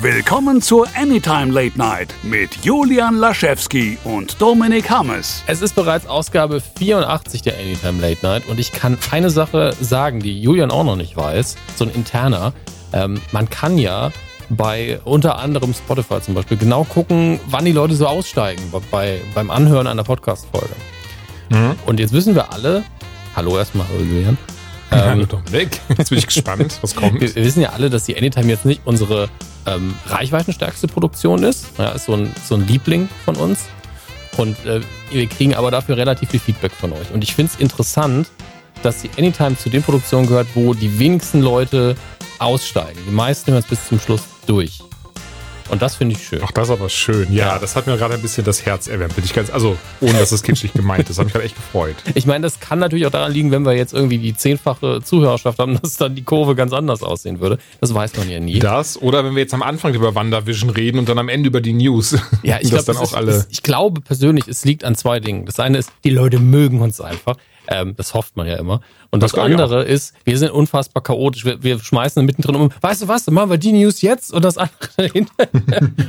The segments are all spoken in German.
Willkommen zur Anytime Late Night mit Julian Laschewski und Dominik Hammes. Es ist bereits Ausgabe 84 der Anytime Late Night und ich kann eine Sache sagen, die Julian auch noch nicht weiß, so ein interner. Ähm, man kann ja bei unter anderem Spotify zum Beispiel genau gucken, wann die Leute so aussteigen bei, beim Anhören einer Podcast-Folge. Mhm. Und jetzt wissen wir alle, hallo erstmal, hallo Ähm, Dominik, jetzt bin ich gespannt, was kommt. Wir, wir, wissen ja alle, dass die Anytime jetzt nicht unsere ähm, reichweitenstärkste Produktion ist. Ja, ist so ein, so ein Liebling von uns. Und äh, wir kriegen aber dafür relativ viel Feedback von euch. Und ich finde es interessant, dass die Anytime zu den Produktionen gehört, wo die wenigsten Leute aussteigen. Die meisten hören es bis zum Schluss durch. Und das finde ich schön. Ach, das ist aber schön. Ja, ja. das hat mir gerade ein bisschen das Herz erwärmt. Bin ich ganz, also ohne dass das kitschig gemeint ist, habe ich gerade echt gefreut. Ich meine, das kann natürlich auch daran liegen, wenn wir jetzt irgendwie die zehnfache Zuhörerschaft haben, dass dann die Kurve ganz anders aussehen würde. Das weiß man ja nie. Das oder wenn wir jetzt am Anfang über WandaVision reden und dann am Ende über die News. Ja, ich, glaub, dann auch ist, alle ich glaube persönlich, es liegt an zwei Dingen. Das eine ist, die Leute mögen uns einfach. Ähm, das hofft man ja immer. Und das, das andere ist, wir sind unfassbar chaotisch. Wir, wir schmeißen mittendrin um, weißt du was, dann machen wir die News jetzt und das andere dahinter.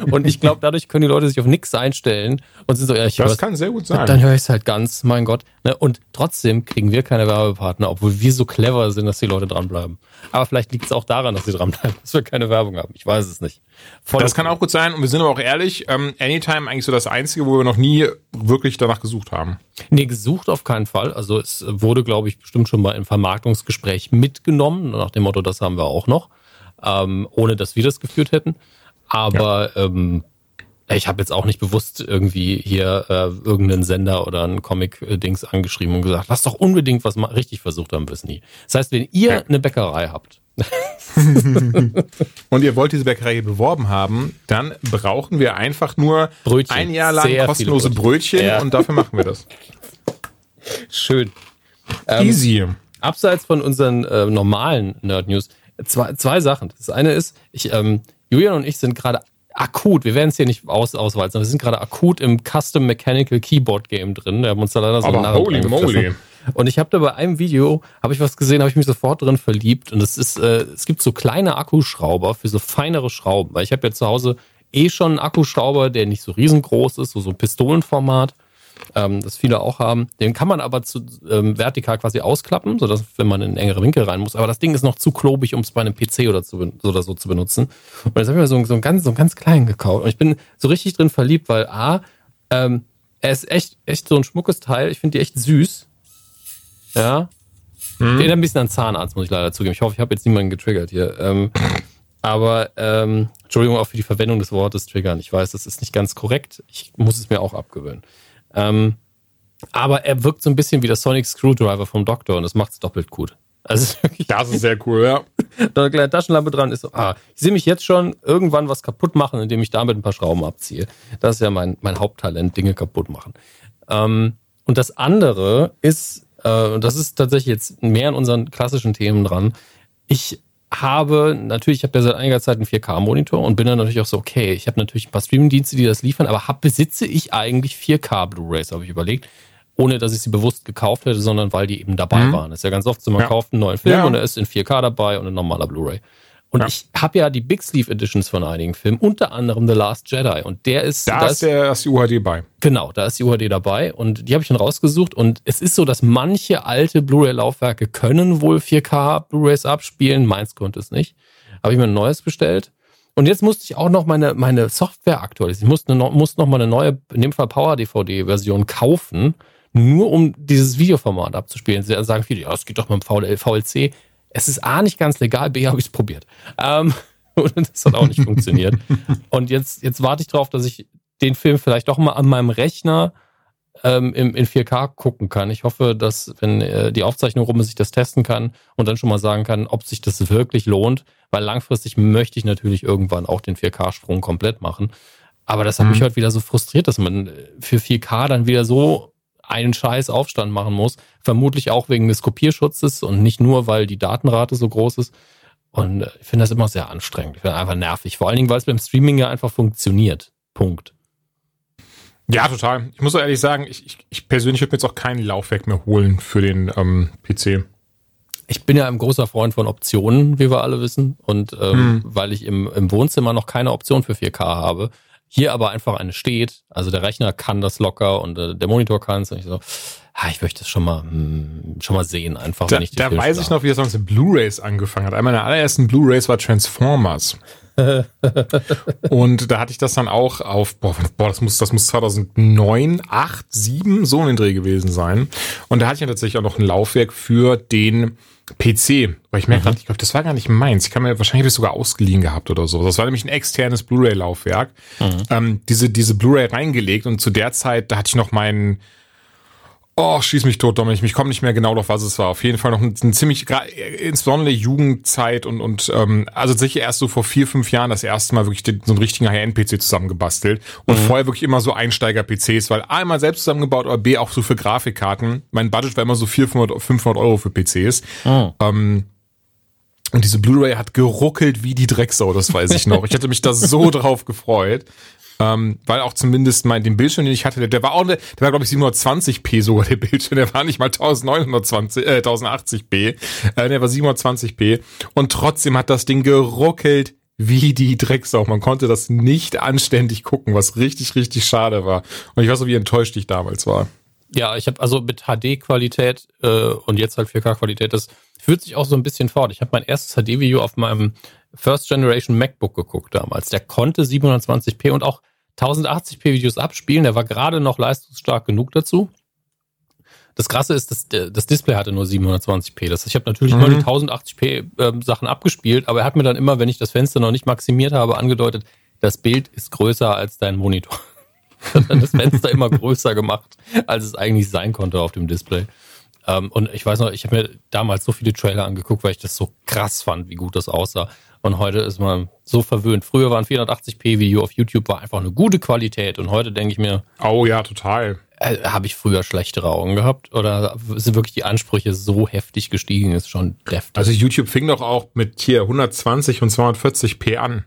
und ich glaube, dadurch können die Leute sich auf nichts einstellen und sind so, ja, ich Das kann sehr gut sein. Dann höre ich es halt ganz, mein Gott. Ne? Und trotzdem kriegen wir keine Werbepartner, obwohl wir so clever sind, dass die Leute dranbleiben. Aber vielleicht liegt es auch daran, dass sie dranbleiben, dass wir keine Werbung haben. Ich weiß es nicht. Voll das kann auch gut sein. Und wir sind aber auch ehrlich, ähm, Anytime eigentlich so das Einzige, wo wir noch nie wirklich danach gesucht haben. Nee, gesucht auf keinen Fall. Also es wurde, glaube ich, bestimmt schon mal im Vermarktungsgespräch mitgenommen, nach dem Motto, das haben wir auch noch, ähm, ohne dass wir das geführt hätten. Aber ja. ähm, ich habe jetzt auch nicht bewusst irgendwie hier äh, irgendeinen Sender oder ein Comic-Dings angeschrieben und gesagt, lass doch unbedingt was mal richtig versucht haben wir es nie. Das heißt, wenn ihr ja. eine Bäckerei habt und ihr wollt diese Bäckerei beworben haben, dann brauchen wir einfach nur Brötchen. ein Jahr lang Sehr kostenlose Brötchen, Brötchen ja. und dafür machen wir das. Schön. Ähm, Easy. Ähm, abseits von unseren äh, normalen Nerd News, zwei, zwei Sachen. Das eine ist, ich, ähm, Julian und ich sind gerade akut, wir werden es hier nicht aus, auswalzen, wir sind gerade akut im Custom Mechanical Keyboard Game drin. Wir haben uns da leider so Aber holy moly. Und ich habe da bei einem Video, habe ich was gesehen, habe ich mich sofort drin verliebt. Und es ist, äh, es gibt so kleine Akkuschrauber für so feinere Schrauben. Weil ich habe ja zu Hause eh schon einen Akkuschrauber, der nicht so riesengroß ist, so so ein Pistolenformat, ähm, das viele auch haben. Den kann man aber zu ähm, vertikal quasi ausklappen, sodass wenn man in engeren Winkel rein muss. Aber das Ding ist noch zu klobig, um es bei einem PC oder, zu, oder so zu benutzen. Und jetzt habe ich mir so, so, einen ganz, so einen ganz kleinen gekauft. Und ich bin so richtig drin verliebt, weil A, ähm, er ist echt, echt so ein schmuckes Teil. Ich finde die echt süß. Ja. Hm. Erinnert ein bisschen an Zahnarzt, muss ich leider zugeben. Ich hoffe, ich habe jetzt niemanden getriggert hier. Ähm, aber ähm, Entschuldigung auch für die Verwendung des Wortes triggern. Ich weiß, das ist nicht ganz korrekt. Ich muss es mir auch abgewöhnen. Ähm, aber er wirkt so ein bisschen wie der Sonic Screwdriver vom Doktor und das macht es doppelt gut. Also das ist sehr cool, ja. Da eine kleine Taschenlampe dran ist so, ah, ich sehe mich jetzt schon irgendwann was kaputt machen, indem ich damit ein paar Schrauben abziehe. Das ist ja mein, mein Haupttalent, Dinge kaputt machen. Ähm, und das andere ist äh, und das ist tatsächlich jetzt mehr an unseren klassischen Themen dran. Ich habe natürlich, ich habe ja seit einiger Zeit einen 4K-Monitor und bin dann natürlich auch so, okay, ich habe natürlich ein paar Streaming-Dienste, die das liefern, aber hab, besitze ich eigentlich 4K Blu-rays, habe ich überlegt, ohne dass ich sie bewusst gekauft hätte, sondern weil die eben dabei mhm. waren. Das ist ja ganz oft so, man ja. kauft einen neuen Film ja. und er ist in 4K dabei und ein normaler Blu-ray. Und ja. ich habe ja die Big Sleeve Editions von einigen Filmen, unter anderem The Last Jedi. Und der ist. Da, da ist, der, ist die UHD bei. Genau, da ist die UHD dabei. Und die habe ich dann rausgesucht. Und es ist so, dass manche alte Blu-ray-Laufwerke können wohl 4K Blu-rays abspielen. Meins konnte es nicht. Habe ich mir ein neues bestellt. Und jetzt musste ich auch noch meine, meine Software aktualisieren. Ich musste, noch, musste noch mal eine neue, in dem Fall Power-DVD-Version kaufen, nur um dieses Videoformat abzuspielen. Sie sagen viele, ja, es geht doch mit dem VLC. Es ist A nicht ganz legal, B habe ich es probiert. Ähm, und das hat auch nicht funktioniert. Und jetzt, jetzt warte ich darauf, dass ich den Film vielleicht doch mal an meinem Rechner ähm, im, in 4K gucken kann. Ich hoffe, dass, wenn äh, die Aufzeichnung rum ist, ich das testen kann und dann schon mal sagen kann, ob sich das wirklich lohnt. Weil langfristig möchte ich natürlich irgendwann auch den 4K-Sprung komplett machen. Aber das hat mhm. mich heute wieder so frustriert, dass man für 4K dann wieder so einen scheiß Aufstand machen muss. Vermutlich auch wegen des Kopierschutzes und nicht nur, weil die Datenrate so groß ist. Und äh, ich finde das immer sehr anstrengend. Ich finde einfach nervig. Vor allen Dingen, weil es beim Streaming ja einfach funktioniert. Punkt. Ja, total. Ich muss auch ehrlich sagen, ich, ich, ich persönlich würde mir jetzt auch kein Laufwerk mehr holen für den ähm, PC. ich bin ja ein großer Freund von Optionen, wie wir alle wissen. Und ähm, hm. weil ich im, im Wohnzimmer noch keine Option für 4K habe, hier aber einfach eine steht, also der Rechner kann das locker und äh, der Monitor kann es. Und ich so, ah, ich möchte es schon mal, mh, hm, schon mal sehen, einfach da, wenn ich die Da weiß ich noch, wie das mit Blu-Rays angefangen hat. Einer meiner allerersten Blu-Rays war Transformers. und da hatte ich das dann auch auf, boah, boah, das muss, das muss 2009, 8, 7, so in den Dreh gewesen sein. Und da hatte ich ja tatsächlich auch noch ein Laufwerk für den PC. Weil ich merke mhm. gerade, ich glaube, das war gar nicht meins. Ich kann mir wahrscheinlich das sogar ausgeliehen gehabt oder so. Das war nämlich ein externes Blu-ray-Laufwerk. Mhm. Ähm, diese, diese Blu-ray reingelegt und zu der Zeit, da hatte ich noch meinen Oh, schieß mich tot, Dominik. Ich komme nicht mehr genau auf was es war. Auf jeden Fall noch ein, ein ziemlich, insbesondere Jugendzeit und, und ähm, also sicher erst so vor vier, fünf Jahren das erste Mal wirklich den, so einen richtigen High-End-PC zusammengebastelt. Und mhm. vorher wirklich immer so Einsteiger-PCs, weil A, immer selbst zusammengebaut, aber B, auch so für Grafikkarten. Mein Budget war immer so 400, 500 Euro für PCs. Mhm. Ähm, und diese Blu-ray hat geruckelt wie die Drecksau, das weiß ich noch. Ich hätte mich da so drauf gefreut. Ähm, weil auch zumindest mein, den Bildschirm, den ich hatte, der, der war auch, der war glaube ich 720p sogar der Bildschirm, der war nicht mal 1920, äh, 1080p, äh, der war 720p und trotzdem hat das Ding geruckelt wie die Drecksau. Man konnte das nicht anständig gucken, was richtig, richtig schade war. Und ich weiß auch, wie enttäuscht ich damals war. Ja, ich habe also mit HD-Qualität äh, und jetzt halt 4K-Qualität, das führt sich auch so ein bisschen fort. Ich habe mein erstes HD-Video auf meinem First Generation MacBook geguckt damals. Der konnte 720p und auch 1080p Videos abspielen. Der war gerade noch leistungsstark genug dazu. Das Krasse ist, dass das Display hatte nur 720p. Das, ich habe natürlich mhm. nur die 1080p äh, Sachen abgespielt, aber er hat mir dann immer, wenn ich das Fenster noch nicht maximiert habe, angedeutet, das Bild ist größer als dein Monitor. hat dann das Fenster immer größer gemacht, als es eigentlich sein konnte auf dem Display. Ähm, und ich weiß noch, ich habe mir damals so viele Trailer angeguckt, weil ich das so krass fand, wie gut das aussah. Und heute ist man so verwöhnt. Früher war ein 480p Video auf YouTube war einfach eine gute Qualität und heute denke ich mir, oh ja, total. Äh, habe ich früher schlechtere Augen gehabt oder sind wirklich die Ansprüche so heftig gestiegen? Ist schon deftig. Also YouTube fing doch auch mit hier 120 und 240p an.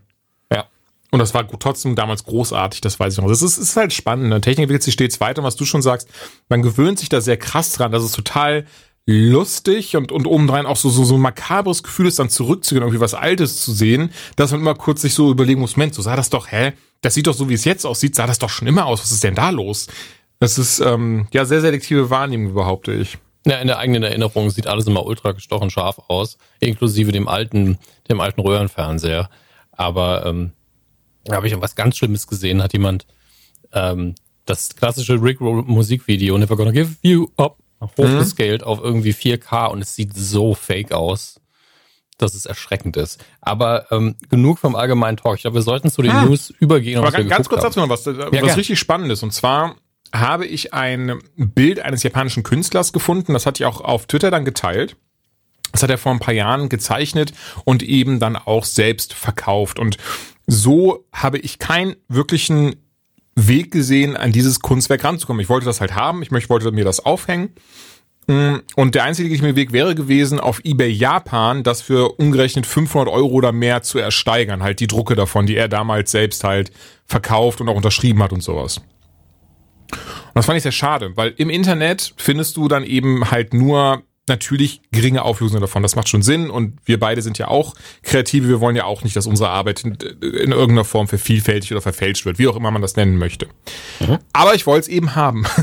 Ja. Und das war trotzdem damals großartig, das weiß ich noch. Das ist, ist halt spannend. Ne? Technik entwickelt sich stets weiter, was du schon sagst. Man gewöhnt sich da sehr krass dran. Das ist total lustig und, und obendrein auch so, so, so ein makabres Gefühl ist, dann zurückzugehen, irgendwie was Altes zu sehen, dass man immer kurz sich so überlegen muss, Mensch, so sah das doch, hä? Das sieht doch so, wie es jetzt aussieht, sah das doch schon immer aus. Was ist denn da los? Das ist, ähm, ja, sehr selektive Wahrnehmung, behaupte ich. Ja, in der eigenen Erinnerung sieht alles immer ultra gestochen scharf aus, inklusive dem alten, dem alten Röhrenfernseher. Aber ähm, da habe ich was ganz Schlimmes gesehen, hat jemand ähm, das klassische Rick Musikvideo Never Gonna Give You Up hochgescaled mhm. auf irgendwie 4K und es sieht so fake aus, dass es erschreckend ist. Aber ähm, genug vom allgemeinen Talk. Ich glaube, wir sollten zu den ah. News übergehen. Aber ganz, ganz kurz dazu noch was, was ja, richtig spannend ist. Und zwar habe ich ein Bild eines japanischen Künstlers gefunden. Das hatte ich auch auf Twitter dann geteilt. Das hat er vor ein paar Jahren gezeichnet und eben dann auch selbst verkauft. Und so habe ich keinen wirklichen Weg gesehen, an dieses Kunstwerk ranzukommen. Ich wollte das halt haben, ich möchte, wollte mir das aufhängen. Mm, und der einzige Weg wäre gewesen, auf eBay Japan das für umgerechnet 500 Euro oder mehr zu ersteigern. Halt die Drucke davon, die er damals selbst halt verkauft und auch unterschrieben hat und sowas. Und das fand ich sehr schade, weil im Internet findest du dann eben halt nur natürlich geringe Auflösung davon. Das macht schon Sinn und wir beide sind ja auch Kreative. Wir wollen ja auch nicht, dass unsere Arbeit in, in irgendeiner Form vervielfältigt oder verfälscht wird, wie auch immer man das nennen möchte. Mhm. Aber ich wollte es eben haben.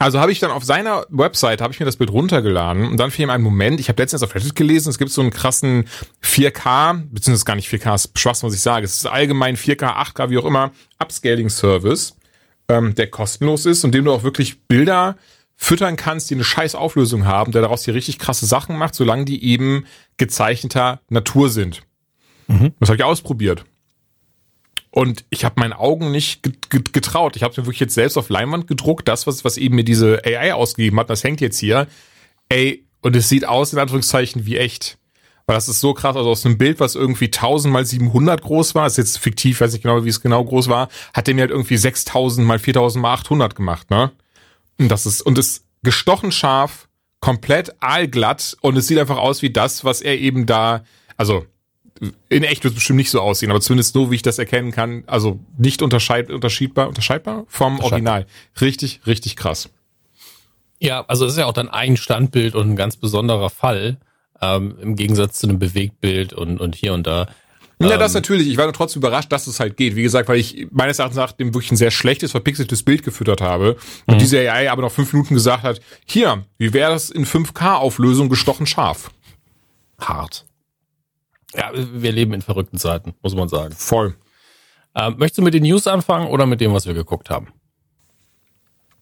Also habe ich dann auf seiner Website, habe ich mir das Bild runtergeladen und dann fiel mir ein Moment, ich habe letztens auf Reddit gelesen, es gibt so einen krassen 4K, beziehungsweise gar nicht 4K, ist Schwachsinn, was ich sage, es ist allgemein 4K, 8K, wie auch immer, Upscaling-Service, ähm, der kostenlos ist und dem du auch wirklich Bilder füttern kannst, die eine scheiß Auflösung haben, der daraus hier richtig krasse Sachen macht, solange die eben gezeichneter Natur sind. Mhm. Das habe ich ausprobiert. Und ich habe meinen Augen nicht getraut. Ich habe mir wirklich jetzt selbst auf Leinwand gedruckt, das, was, was eben mir diese AI ausgegeben hat, das hängt jetzt hier. Ey, und es sieht aus, in Anführungszeichen, wie echt. Weil das ist so krass, also aus einem Bild, was irgendwie 1000 mal 700 groß war, ist jetzt fiktiv, weiß nicht genau, wie es genau groß war, hat der mir halt irgendwie 6000 mal 4000 mal 800 gemacht, ne? Und das ist, und ist gestochen scharf, komplett aalglatt und es sieht einfach aus wie das, was er eben da, also in echt wird es bestimmt nicht so aussehen, aber zumindest so, wie ich das erkennen kann, also nicht unterscheid, unterschiedbar, unterscheidbar vom Original. Richtig, richtig krass. Ja, also es ist ja auch dann ein Standbild und ein ganz besonderer Fall, ähm, im Gegensatz zu einem Bewegtbild und, und hier und da. Ja, das ähm, natürlich. Ich war nur trotzdem überrascht, dass es halt geht. Wie gesagt, weil ich meines Erachtens nach dem wirklich ein sehr schlechtes, verpixeltes Bild gefüttert habe. Und mhm. diese AI aber nach fünf Minuten gesagt hat, hier, wie wäre das in 5K-Auflösung gestochen scharf? Hart. Ja, wir leben in verrückten Zeiten, muss man sagen. Voll. Ähm, möchtest du mit den News anfangen oder mit dem, was wir geguckt haben?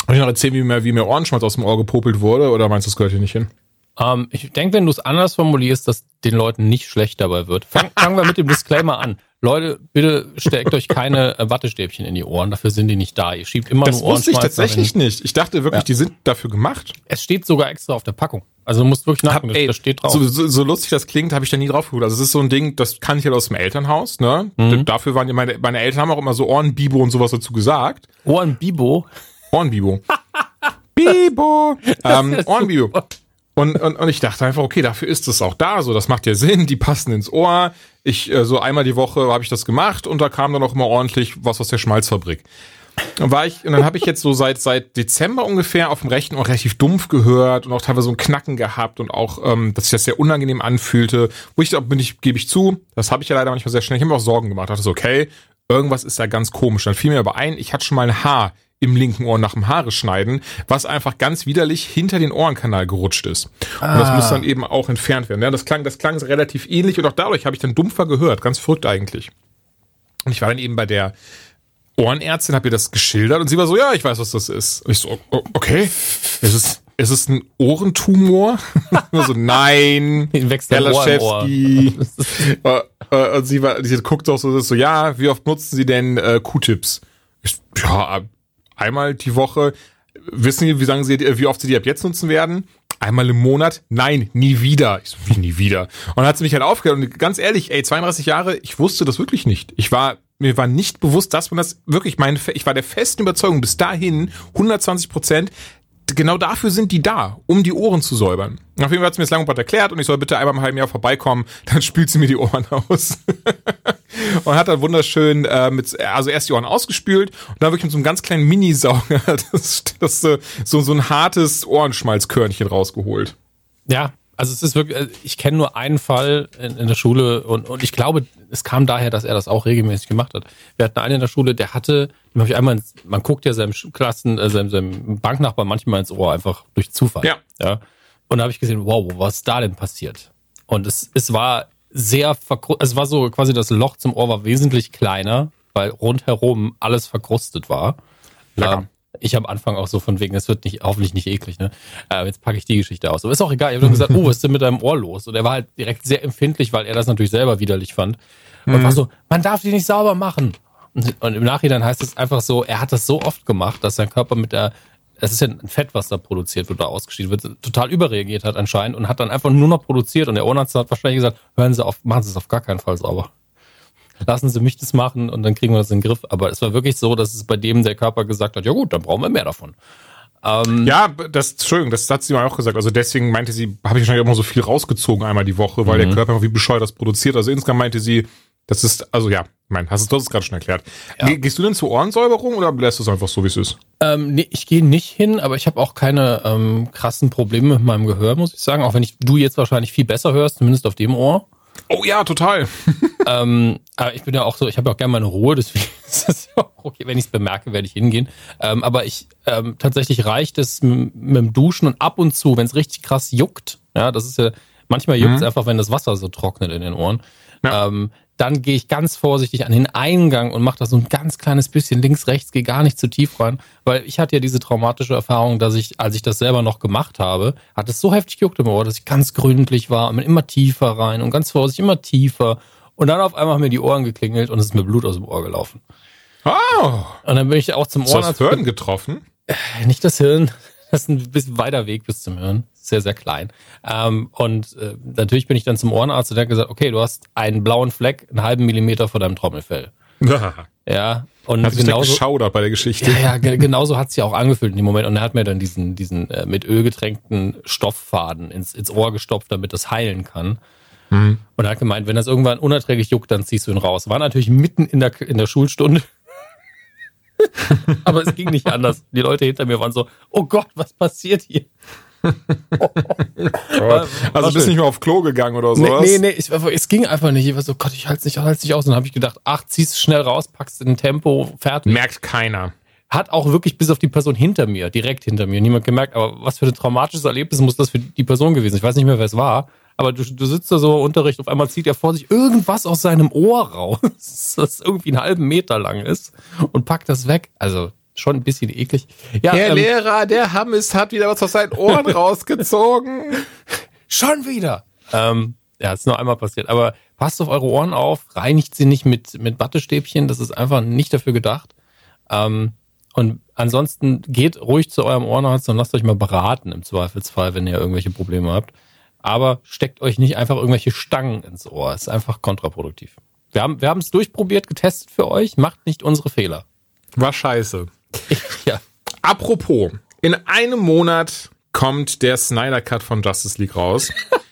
Soll ich noch erzählen, wie mir, wie mir Ohrenschmalz aus dem Ohr gepopelt wurde oder meinst du, das gehört hier nicht hin? Ähm, ich denke, wenn du es anders formulierst, dass den Leuten nicht schlecht dabei wird. Fang, fangen wir mit dem Disclaimer an. Leute, bitte steckt euch keine äh, Wattestäbchen in die Ohren, dafür sind die nicht da. Ihr schiebt immer das nur Ohrenschmalz. Das wusste ich tatsächlich nicht. Ich dachte wirklich, ja. die sind dafür gemacht. Es steht sogar extra auf der Packung. Also du musst wirklich nachgucken, das steht drauf. So, so, so lustig das klingt, habe ich da nie drauf geguckt. Also es ist so ein Ding, das kann ich halt aus dem Elternhaus. Ne? Mhm. Dafür waren meine, meine Eltern haben auch immer so Ohrenbibo und sowas dazu gesagt. Ohrenbibo? Ohrenbibo. Bibo. ähm, Ohrenbibo. Und, und, und ich dachte einfach, okay, dafür ist es auch da. So, das macht ja Sinn, die passen ins Ohr. Ich, äh, so einmal die Woche habe ich das gemacht und da kam dann auch immer ordentlich was aus der Schmalzfabrik. Und war ich, und dann habe ich jetzt so seit seit Dezember ungefähr auf dem rechten Ohr relativ dumpf gehört und auch teilweise so ein Knacken gehabt und auch, ähm, dass sich das sehr unangenehm anfühlte. Wo ich, bin ich, gebe ich zu, das habe ich ja leider manchmal sehr schnell. Ich habe mir auch Sorgen gemacht. Dachte so, okay, irgendwas ist da ganz komisch. Dann fiel mir aber ein, ich hatte schon mal ein Haar im linken Ohr nach dem Haare schneiden, was einfach ganz widerlich hinter den Ohrenkanal gerutscht ist. Ah. Und das muss ah. dann eben auch entfernt werden. Ja, das klang, das klang relativ ähnlich und auch dadurch habe ich dann dumpfer gehört. Ganz verrückt eigentlich. Und ich war dann eben bei der Ohrenärztin, habe ihr das geschildert und sie war so, ja, ich weiß, was das ist. Und ich so, okay, ist es, ist es ein Ohrentumor? so, nein, Herr Laschewski. Äh, äh, und sie war, sie guckt auch so, so, ja, wie oft nutzen Sie denn äh, Q-Tips? Ja, einmal die Woche. Wissen Sie, wie sagen Sie, wie oft Sie die ab jetzt nutzen werden? Einmal im Monat? Nein, nie wieder. Ich so, wie nie wieder? Und dann hat sie mich halt aufgehört. Und ganz ehrlich, ey, 32 Jahre, ich wusste das wirklich nicht. Ich war, mir war nicht bewusst, dass man das wirklich, mein, ich war der festen Überzeugung bis dahin, 120 Prozent, genau dafür sind die da, um die Ohren zu säubern. Auf jeden Fall hat sie mir das lang und erklärt und ich soll bitte einmal im halben Jahr vorbeikommen, dann spült sie mir die Ohren aus. und hat dann wunderschön äh, mit, also erst die Ohren ausgespült und dann wirklich mit so einem ganz kleinen Minisauger das, das, so, so ein hartes Ohrenschmalzkörnchen rausgeholt. Ja, also es ist wirklich, äh, ich kenne nur einen Fall in, in der Schule und, und ich glaube, es kam daher, dass er das auch regelmäßig gemacht hat. Wir hatten einen in der Schule, der hatte, ich einmal, ins, man guckt ja seinem Klassen, äh, seinem, seinem Banknachbar manchmal ins Ohr einfach durch Zufall. Ja. ja. Und da habe ich gesehen, wow, was ist da denn passiert? Und es, es war sehr verkrustet, es war so quasi das Loch zum Ohr war wesentlich kleiner, weil rundherum alles verkrustet war. Lecker. Ähm, ich am Anfang auch so von wegen, es wird nicht, hoffentlich nicht eklig, ne? Äh, jetzt packe ich die Geschichte aus. Aber ist auch egal. Ich habe dann gesagt, oh, was ist denn mit deinem Ohr los? Und er war halt direkt sehr empfindlich, weil er das natürlich selber widerlich fand. Und mhm. war so, man darf die nicht sauber machen. Und, im Nachhinein heißt es einfach so, er hat das so oft gemacht, dass sein Körper mit der, es ist ja ein Fett, was da produziert wird oder ausgeschieden wird, total überreagiert hat anscheinend und hat dann einfach nur noch produziert. Und der Ohrenarzt hat wahrscheinlich gesagt, hören Sie auf, machen Sie es auf gar keinen Fall sauber lassen Sie mich das machen und dann kriegen wir das in den Griff. Aber es war wirklich so, dass es bei dem der Körper gesagt hat, ja gut, dann brauchen wir mehr davon. Ähm, ja, das, Entschuldigung, das hat sie mir auch gesagt. Also deswegen meinte sie, habe ich wahrscheinlich immer so viel rausgezogen einmal die Woche, weil mhm. der Körper wie bescheuert das produziert. Also insgesamt meinte sie, das ist, also ja, mein, hast du das gerade schon erklärt. Ja. Gehst du denn zur Ohrensäuberung oder lässt du es einfach so, wie es ist? Ähm, nee, ich gehe nicht hin, aber ich habe auch keine ähm, krassen Probleme mit meinem Gehör, muss ich sagen. Auch wenn ich du jetzt wahrscheinlich viel besser hörst, zumindest auf dem Ohr. Oh ja, total. ähm, aber ich bin ja auch so, ich habe ja auch gerne meine Ruhe, deswegen ist es auch okay, wenn ich es bemerke, werde ich hingehen. Ähm, aber ich ähm, tatsächlich reicht es mit, mit dem Duschen und ab und zu, wenn es richtig krass juckt, ja, das ist ja, manchmal juckt es mhm. einfach, wenn das Wasser so trocknet in den Ohren. Ja. Ähm, dann gehe ich ganz vorsichtig an den Eingang und mache da so ein ganz kleines bisschen links, rechts, gehe gar nicht zu tief rein, weil ich hatte ja diese traumatische Erfahrung, dass ich, als ich das selber noch gemacht habe, hat es so heftig gejuckt im Ohr, dass ich ganz gründlich war und immer tiefer rein und ganz vorsichtig immer tiefer und dann auf einmal haben mir die Ohren geklingelt und es ist mir Blut aus dem Ohr gelaufen. Oh. Und dann bin ich auch zum Ohr. Hast du das Hirn getroffen? Nicht das Hirn. Das ist ein bisschen weiter Weg bis zum Hirn sehr, sehr klein. Ähm, und äh, natürlich bin ich dann zum Ohrenarzt und der hat gesagt, okay, du hast einen blauen Fleck, einen halben Millimeter vor deinem Trommelfell. ja, und hat genauso geschaudert bei der Geschichte. Ja, ja genauso hat sich auch angefühlt in dem Moment. Und er hat mir dann diesen, diesen äh, mit Öl getränkten Stofffaden ins, ins Ohr gestopft, damit das heilen kann. Mhm. Und er hat gemeint, wenn das irgendwann unerträglich juckt, dann ziehst du ihn raus. War natürlich mitten in der, in der Schulstunde. Aber es ging nicht anders. Die Leute hinter mir waren so, oh Gott, was passiert hier? Also du bist nicht mehr auf Klo gegangen oder sowas? Nee, nee, nee ich, es ging einfach nicht. Ich war so, Gott, ich halte es nicht, halt's nicht aus. Und dann habe ich gedacht, ach, ziehst schnell raus, packst in Tempo, fertig. Merkt keiner. Hat auch wirklich bis auf die Person hinter mir, direkt hinter mir, niemand gemerkt. Aber was für ein traumatisches Erlebnis muss das für die Person gewesen sein? Ich weiß nicht mehr, wer es war. Aber du, du sitzt da so im Unterricht, auf einmal zieht er vor sich irgendwas aus seinem Ohr raus, das irgendwie einen halben Meter lang ist und packt das weg. Also schon ein bisschen eklig. Ja, Herr ähm, Lehrer, der Hammes hat wieder was aus seinen Ohren rausgezogen. schon wieder. Ähm, ja, ist nur einmal passiert. Aber passt auf eure Ohren auf, reinigt sie nicht mit, mit Wattestäbchen, das ist einfach nicht dafür gedacht. Ähm, und ansonsten geht ruhig zu eurem Ohrenarzt und lasst euch mal beraten im Zweifelsfall, wenn ihr irgendwelche Probleme habt. Aber steckt euch nicht einfach irgendwelche Stangen ins Ohr. Ist einfach kontraproduktiv. Wir haben wir haben es durchprobiert, getestet für euch. Macht nicht unsere Fehler. War scheiße. ja. Apropos, in einem Monat kommt der Snyder Cut von Justice League raus.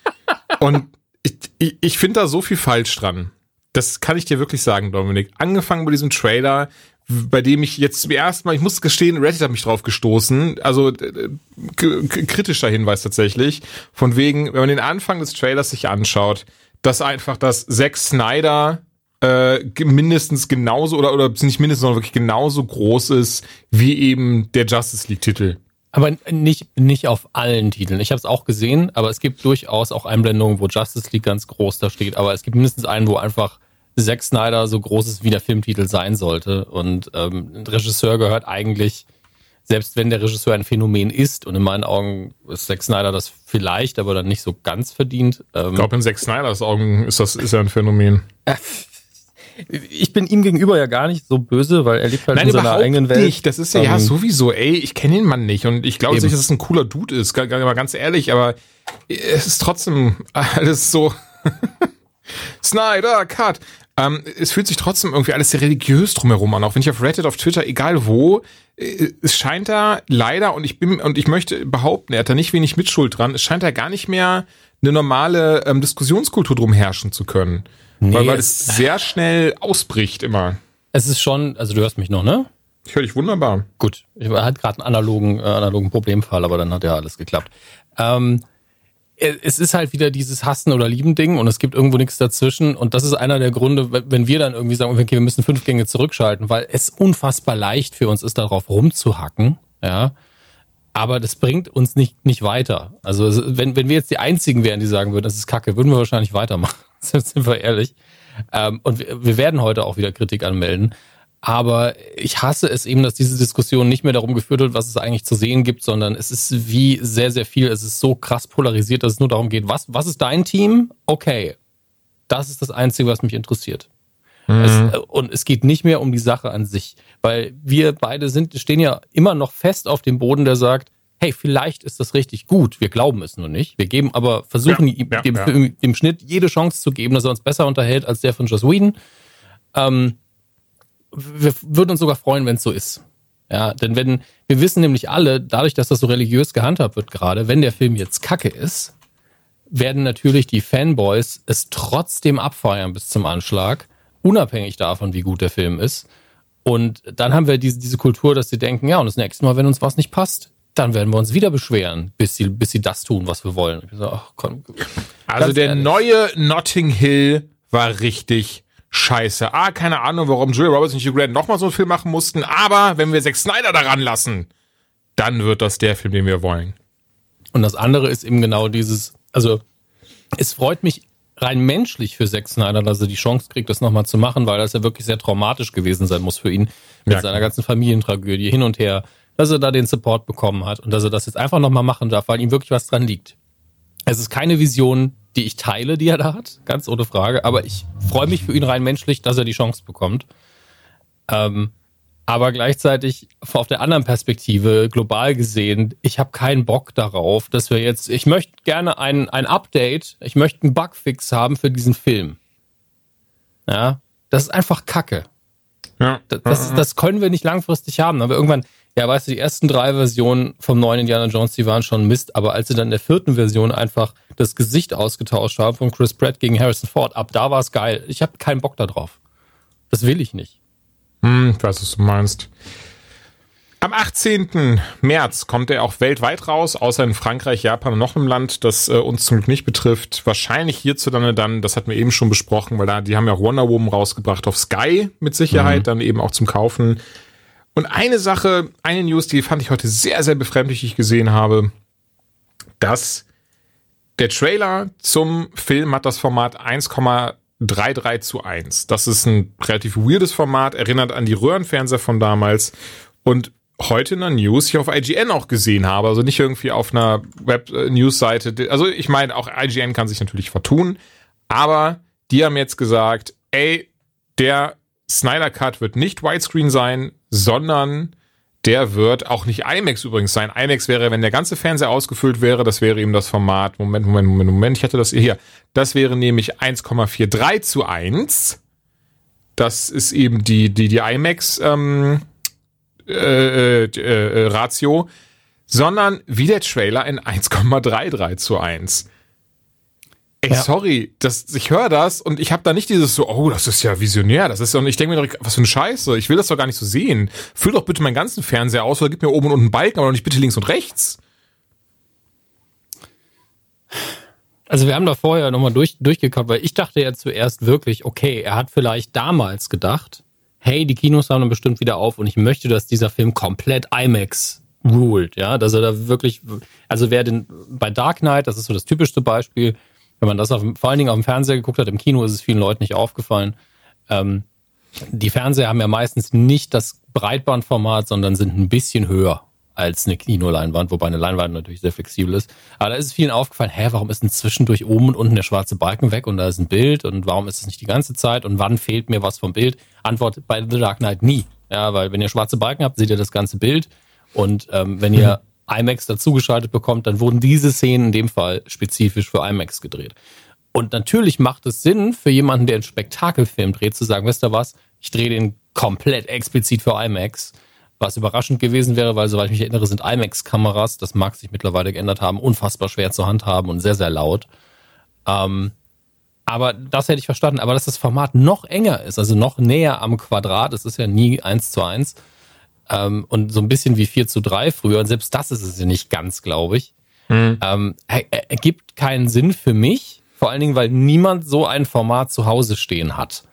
Und ich, ich, ich finde da so viel falsch dran. Das kann ich dir wirklich sagen, Dominik. Angefangen bei diesem Trailer, bei dem ich jetzt zum ersten Mal, ich muss gestehen, Reddit hat mich drauf gestoßen, also kritischer Hinweis tatsächlich, von wegen, wenn man den Anfang des Trailers sich anschaut, dass einfach das Zack Snyder äh, mindestens genauso oder oder nicht mindestens, sondern wirklich genauso groß ist wie eben der Justice League Titel. Aber nicht nicht auf allen Titeln. Ich habe es auch gesehen, aber es gibt durchaus auch Einblendungen, wo Justice League ganz groß da steht. Aber es gibt mindestens einen, wo einfach Zack Snyder so groß ist, wie der Filmtitel sein sollte. Und ähm, ein Regisseur gehört eigentlich, selbst wenn der Regisseur ein Phänomen ist, und in meinen Augen ist Zack Snyder das vielleicht, aber dann nicht so ganz verdient. Ähm, ich glaube, in Zack Snyders Augen ist das ist er ein Phänomen. Ich bin ihm gegenüber ja gar nicht so böse, weil er lebt halt Nein, in seiner eigenen Welt. Nicht. Das ist ja, um, ja ähm, sowieso, ey, ich kenne den Mann nicht und ich glaube nicht, dass es ein cooler Dude ist, gar, gar mal ganz ehrlich, aber es ist trotzdem alles so Snyder Cut. Ähm, es fühlt sich trotzdem irgendwie alles sehr religiös drumherum an, auch wenn ich auf Reddit, auf Twitter, egal wo, äh, es scheint da leider und ich bin und ich möchte behaupten, er hat da nicht wenig Mitschuld dran. Es scheint da gar nicht mehr eine normale ähm, Diskussionskultur drum herrschen zu können. Nee. Weil, weil es sehr schnell ausbricht immer. Es ist schon, also du hörst mich noch, ne? Ich höre dich wunderbar. Gut. Ich hatte gerade einen analogen, äh, analogen Problemfall, aber dann hat ja alles geklappt. Ähm, es ist halt wieder dieses Hassen oder Lieben Ding und es gibt irgendwo nichts dazwischen und das ist einer der Gründe, wenn wir dann irgendwie sagen, okay, wir müssen fünf Gänge zurückschalten, weil es unfassbar leicht für uns ist, darauf rumzuhacken, ja. Aber das bringt uns nicht, nicht weiter. Also wenn, wenn wir jetzt die Einzigen wären, die sagen würden, das ist kacke, würden wir wahrscheinlich weitermachen. sind wir ehrlich. Ähm, und wir, wir werden heute auch wieder Kritik anmelden. Aber ich hasse es eben, dass diese Diskussion nicht mehr darum geführt wird, was es eigentlich zu sehen gibt, sondern es ist wie sehr, sehr viel, es ist so krass polarisiert, dass es nur darum geht, was, was ist dein Team? Okay. Das ist das Einzige, was mich interessiert. Mhm. Es, äh, und es geht nicht mehr um die Sache an sich, weil wir beide sind, stehen ja immer noch fest auf dem Boden, der sagt, hey, vielleicht ist das richtig gut. Wir glauben es nur nicht. Wir geben aber, versuchen ja, ja, dem, ja. dem, Schnitt jede Chance zu geben, dass er uns besser unterhält als der von Joss Whedon. Ähm, wir würden uns sogar freuen, wenn es so ist. Ja, denn wenn, wir wissen nämlich alle, dadurch, dass das so religiös gehandhabt wird gerade, wenn der Film jetzt kacke ist, werden natürlich die Fanboys es trotzdem abfeiern bis zum Anschlag, unabhängig davon, wie gut der Film ist. Und dann haben wir diese, diese Kultur, dass sie denken, ja, und das nächste Mal, wenn uns was nicht passt, dann werden wir uns wieder beschweren, bis sie, bis sie das tun, was wir wollen. So, ach, komm, also der ehrlich. neue Notting Hill war richtig scheiße. Ah, keine Ahnung, warum Julia Roberts und Hugh Grant nochmal so einen Film machen mussten, aber wenn wir Zack Snyder daran lassen, dann wird das der Film, den wir wollen. Und das andere ist eben genau dieses, also es freut mich rein menschlich für Zack Snyder, dass er die Chance kriegt, das nochmal zu machen, weil das ja wirklich sehr traumatisch gewesen sein muss für ihn mit ja, seiner ganzen Familientragödie hin und her, dass er da den Support bekommen hat und dass er das jetzt einfach nochmal machen darf, weil ihm wirklich was dran liegt. Es ist keine Vision, die ich teile, die er da hat, ganz ohne Frage. Aber ich freue mich für ihn rein menschlich, dass er die Chance bekommt. Ähm, aber gleichzeitig auf der anderen Perspektive, global gesehen, ich habe keinen Bock darauf, dass wir jetzt, ich möchte gerne ein, ein Update, ich möchte einen Bugfix haben für diesen Film. Ja, das ist einfach Kacke. Ja. Das, das, das können wir nicht langfristig haben. Aber irgendwann, ja, weißt du, die ersten drei Versionen vom neuen Indiana Jones, die waren schon Mist, aber als sie dann in der vierten Version einfach das Gesicht ausgetauscht haben von Chris Pratt gegen Harrison Ford, ab da war es geil. Ich habe keinen Bock da drauf. Das will ich nicht. Hm, ich weiß, was du meinst. Am 18. März kommt er auch weltweit raus, außer in Frankreich, Japan und noch einem Land, das äh, uns zum Glück nicht betrifft. Wahrscheinlich hierzulande dann, das hatten wir eben schon besprochen, weil da, die haben ja auch Wonder Woman rausgebracht auf Sky mit Sicherheit, mhm. dann eben auch zum Kaufen. Und eine Sache, eine News, die fand ich heute sehr, sehr befremdlich, die ich gesehen habe, dass der Trailer zum Film hat das Format 1,33 zu 1. Das ist ein relativ weirdes Format, erinnert an die Röhrenfernseher von damals. Und heute in der News ich auf IGN auch gesehen habe, also nicht irgendwie auf einer Web-News-Seite. Also ich meine, auch IGN kann sich natürlich vertun, aber die haben jetzt gesagt, ey, der Snyder Cut wird nicht Widescreen sein, sondern der wird auch nicht IMAX übrigens sein. IMAX wäre, wenn der ganze Fernseher ausgefüllt wäre, das wäre eben das Format. Moment, Moment, Moment, Moment. Ich hatte das hier. Das wäre nämlich 1,43 zu 1. Das ist eben die, die, die IMAX, ähm, äh, äh, äh, Ratio, sondern wie der Trailer in 1,33 zu 1. Ey, ja. sorry, das, ich höre das und ich habe da nicht dieses so, oh, das ist ja visionär, das ist ja, und ich denke mir was für eine Scheiße, ich will das doch gar nicht so sehen. Füll doch bitte meinen ganzen Fernseher aus oder gib mir oben und unten Balken, aber nicht bitte links und rechts. Also wir haben da vorher nochmal durch, durchgekommen, weil ich dachte ja zuerst wirklich, okay, er hat vielleicht damals gedacht, hey, die Kinos haben dann bestimmt wieder auf und ich möchte, dass dieser Film komplett IMAX ruled, ja, dass er da wirklich, also wer den, bei Dark Knight, das ist so das typischste Beispiel, wenn man das auf, vor allen Dingen auf dem Fernseher geguckt hat, im Kino ist es vielen Leuten nicht aufgefallen, ähm, die Fernseher haben ja meistens nicht das Breitbandformat, sondern sind ein bisschen höher als eine Kinoleinwand, wobei eine Leinwand natürlich sehr flexibel ist. Aber da ist es vielen aufgefallen, hä, warum ist denn zwischendurch oben und unten der schwarze Balken weg und da ist ein Bild und warum ist es nicht die ganze Zeit und wann fehlt mir was vom Bild? Antwort bei The Dark Knight nie. Ja, weil wenn ihr schwarze Balken habt, seht ihr das ganze Bild und ähm, wenn ihr. IMAX dazugeschaltet bekommt, dann wurden diese Szenen in dem Fall spezifisch für IMAX gedreht. Und natürlich macht es Sinn für jemanden, der einen Spektakelfilm dreht, zu sagen, wisst ihr was, ich drehe den komplett explizit für IMAX was überraschend gewesen wäre, weil soweit ich mich erinnere, sind IMAX-Kameras, das mag sich mittlerweile geändert haben, unfassbar schwer zu handhaben und sehr, sehr laut. Ähm, aber das hätte ich verstanden. Aber dass das Format noch enger ist, also noch näher am Quadrat, es ist ja nie eins zu eins ähm, und so ein bisschen wie 4 zu 3 früher, und selbst das ist es ja nicht ganz, glaube ich, mhm. ähm, ergibt keinen Sinn für mich, vor allen Dingen, weil niemand so ein Format zu Hause stehen hat.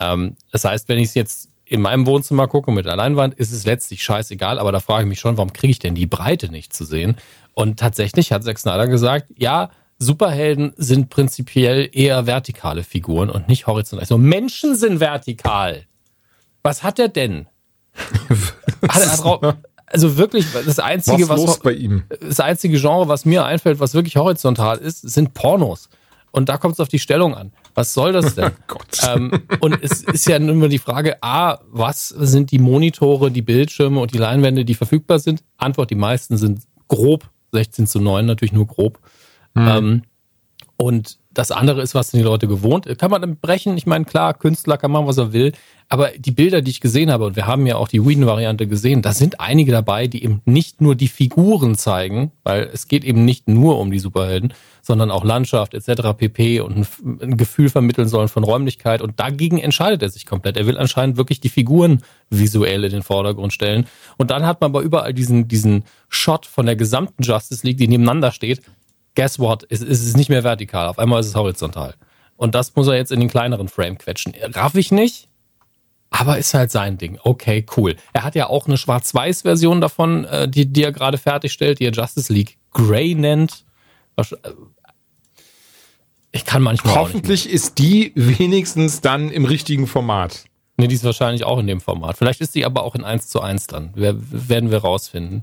Ähm, das heißt, wenn ich es jetzt in meinem Wohnzimmer gucke mit der Leinwand, ist es letztlich scheißegal, aber da frage ich mich schon, warum kriege ich denn die Breite nicht zu sehen? Und tatsächlich hat Zack Snyder gesagt, ja, Superhelden sind prinzipiell eher vertikale Figuren und nicht horizontal. Also Menschen sind vertikal. Was hat er denn? Also wirklich, das einzige, was, was bei ihm? das einzige Genre, was mir einfällt, was wirklich horizontal ist, sind Pornos. Und da kommt es auf die Stellung an. Was soll das denn? Oh ähm, und es ist ja immer die Frage, A, was sind die Monitore, die Bildschirme und die Leinwände, die verfügbar sind? Antwort, die meisten sind grob, 16 zu 9 natürlich nur grob. Mhm. Ähm, und das andere ist, was sind die Leute gewohnt. Kann man dann brechen? Ich meine, klar, Künstler kann machen, was er will. Aber die Bilder, die ich gesehen habe, und wir haben ja auch die Whedon-Variante gesehen, da sind einige dabei, die eben nicht nur die Figuren zeigen, weil es geht eben nicht nur um die Superhelden, sondern auch Landschaft etc. pp. und ein, Gefühl vermitteln sollen von Räumlichkeit. Und dagegen entscheidet er sich komplett. Er will anscheinend wirklich die Figuren visuell in den Vordergrund stellen. Und dann hat man aber überall diesen, diesen Shot von der gesamten Justice League, die nebeneinander steht. Guess what? Es, es ist nicht mehr vertikal. Auf einmal ist es horizontal. Und das muss er jetzt in den kleineren Frame quetschen. Raff ich nicht, aber ist halt sein Ding. Okay, cool. Er hat ja auch eine Schwarz-Weiß-Version davon, äh, die, die er gerade fertigstellt, die er Justice League Grey nennt. Äh, ich kann manchmal. Hoffentlich ist die wenigstens dann im richtigen Format. Nee, die ist wahrscheinlich auch in dem Format. Vielleicht ist die aber auch in 1 zu 1 dann. Werden wir rausfinden.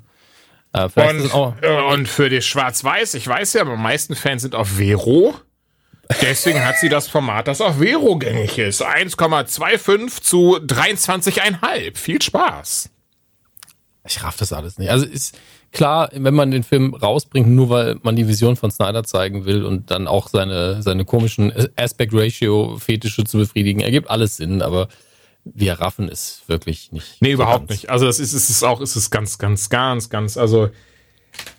Äh, und, und für die Schwarz-Weiß, ich weiß ja, aber meisten Fans sind auf Vero. Deswegen hat sie das Format, das auf Vero gängig ist. 1,25 zu 23,5. Viel Spaß. Ich raff das alles nicht. Also ist klar, wenn man den Film rausbringt, nur weil man die Vision von Snyder zeigen will und dann auch seine, seine komischen Aspect Ratio Fetische zu befriedigen, ergibt alles Sinn, aber wir raffen es wirklich nicht. Nee, überhaupt ganz. nicht. Also das ist, ist es auch, ist es ganz, ganz, ganz, ganz, also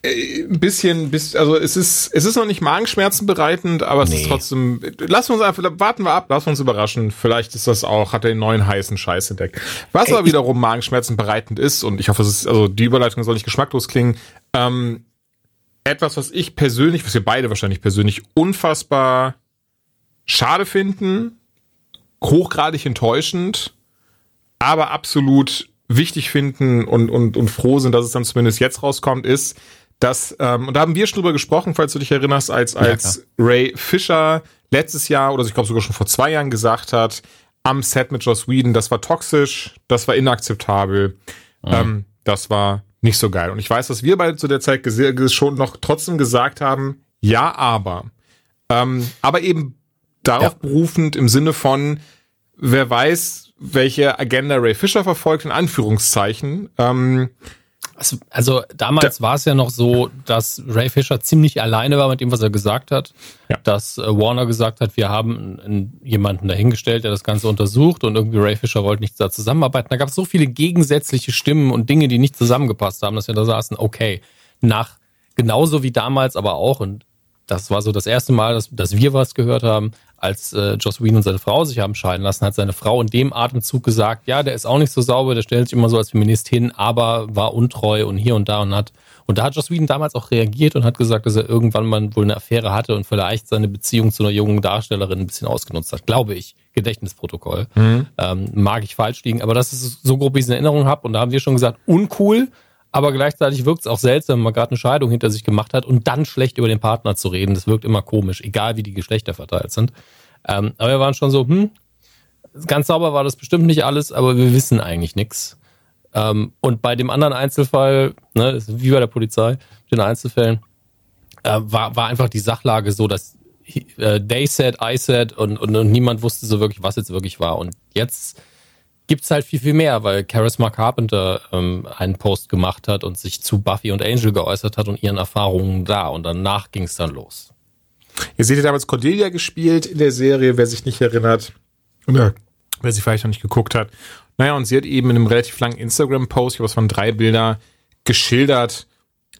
Äh, ein bisschen, bis, also es ist, es ist noch nicht Magenschmerzen bereitend, aber es nee. ist trotzdem, lassen wir uns einfach, warten wir ab, lassen wir uns überraschen. Vielleicht ist das auch, hat er den neuen heißen Scheiß entdeckt. Was Ey, aber wiederum Magenschmerzen bereitend ist, und ich hoffe, es ist, also die Überleitung soll nicht geschmacklos klingen, ähm, etwas, was ich persönlich, was wir beide wahrscheinlich persönlich unfassbar schade finden, hochgradig enttäuschend, aber absolut wichtig finden und, und, und froh sind, dass es dann zumindest jetzt rauskommt, ist, dass, ähm, und da haben wir schon drüber gesprochen, falls du dich erinnerst, als, als ja, Ray Fisher letztes Jahr oder ich glaube sogar schon vor zwei Jahren gesagt hat, am Set mit Joss Whedon, das war toxisch, das war inakzeptabel, mhm. ähm, das war nicht so geil. Und ich weiß, dass wir beide zu der Zeit schon noch trotzdem gesagt haben, ja, aber. Ähm, aber eben darauf ja. berufend im Sinne von, wer weiß, welche Agenda Ray Fisher verfolgt, in Anführungszeichen. Ähm, also, also damals da, war es ja noch so, dass Ray Fisher ziemlich alleine war mit dem, was er gesagt hat. Ja. Dass äh, Warner gesagt hat, wir haben einen, jemanden dahingestellt, der das Ganze untersucht und irgendwie Ray Fisher wollte nicht da zusammenarbeiten. Da gab es so viele gegensätzliche Stimmen und Dinge, die nicht zusammengepasst haben, dass wir da saßen, okay, nach genauso wie damals aber auch, und das war so das erste Mal, dass, dass wir was gehört haben, als äh, Joss Whedon und seine Frau sich haben scheiden lassen, hat seine Frau in dem Atemzug gesagt, ja, der ist auch nicht so sauber, der stellt sich immer so als Feminist hin, aber war untreu und hier und da und hat und da hat Joss Whedon damals auch reagiert und hat gesagt, dass er irgendwann mal wohl eine Affäre hatte und vielleicht seine Beziehung zu einer jungen Darstellerin ein bisschen ausgenutzt hat, glaube ich. Gedächtnisprotokoll. Mhm. Ähm, mag ich falsch liegen, aber das ist so grob, wie ich es in Erinnerung habe. Und da haben wir schon gesagt, uncool, aber gleichzeitig wirkt es auch seltsam, wenn man gerade eine Scheidung hinter sich gemacht hat und dann schlecht über den Partner zu reden. Das wirkt immer komisch, egal wie die Geschlechter verteilt sind. Ähm, aber wir waren schon so, hm, ganz sauber war das bestimmt nicht alles, aber wir wissen eigentlich nichts. Ähm, und bei dem anderen Einzelfall, ne, wie bei der Polizei, den Einzelfällen, äh, war, war einfach die Sachlage so, dass äh, they said, I said und, und, und niemand wusste so wirklich, was jetzt wirklich war. Und jetzt gibt's halt viel, viel mehr, weil Charisma Carpenter ähm, einen Post gemacht hat und sich zu Buffy und Angel geäußert hat und ihren Erfahrungen da. Und danach ging's dann los. Ihr seht ja damals Cordelia gespielt in der Serie, wer sich nicht erinnert. Oder wer sie vielleicht noch nicht geguckt hat. Naja, und sie hat eben in einem relativ langen Instagram-Post, ich glaube, es waren drei Bilder, geschildert,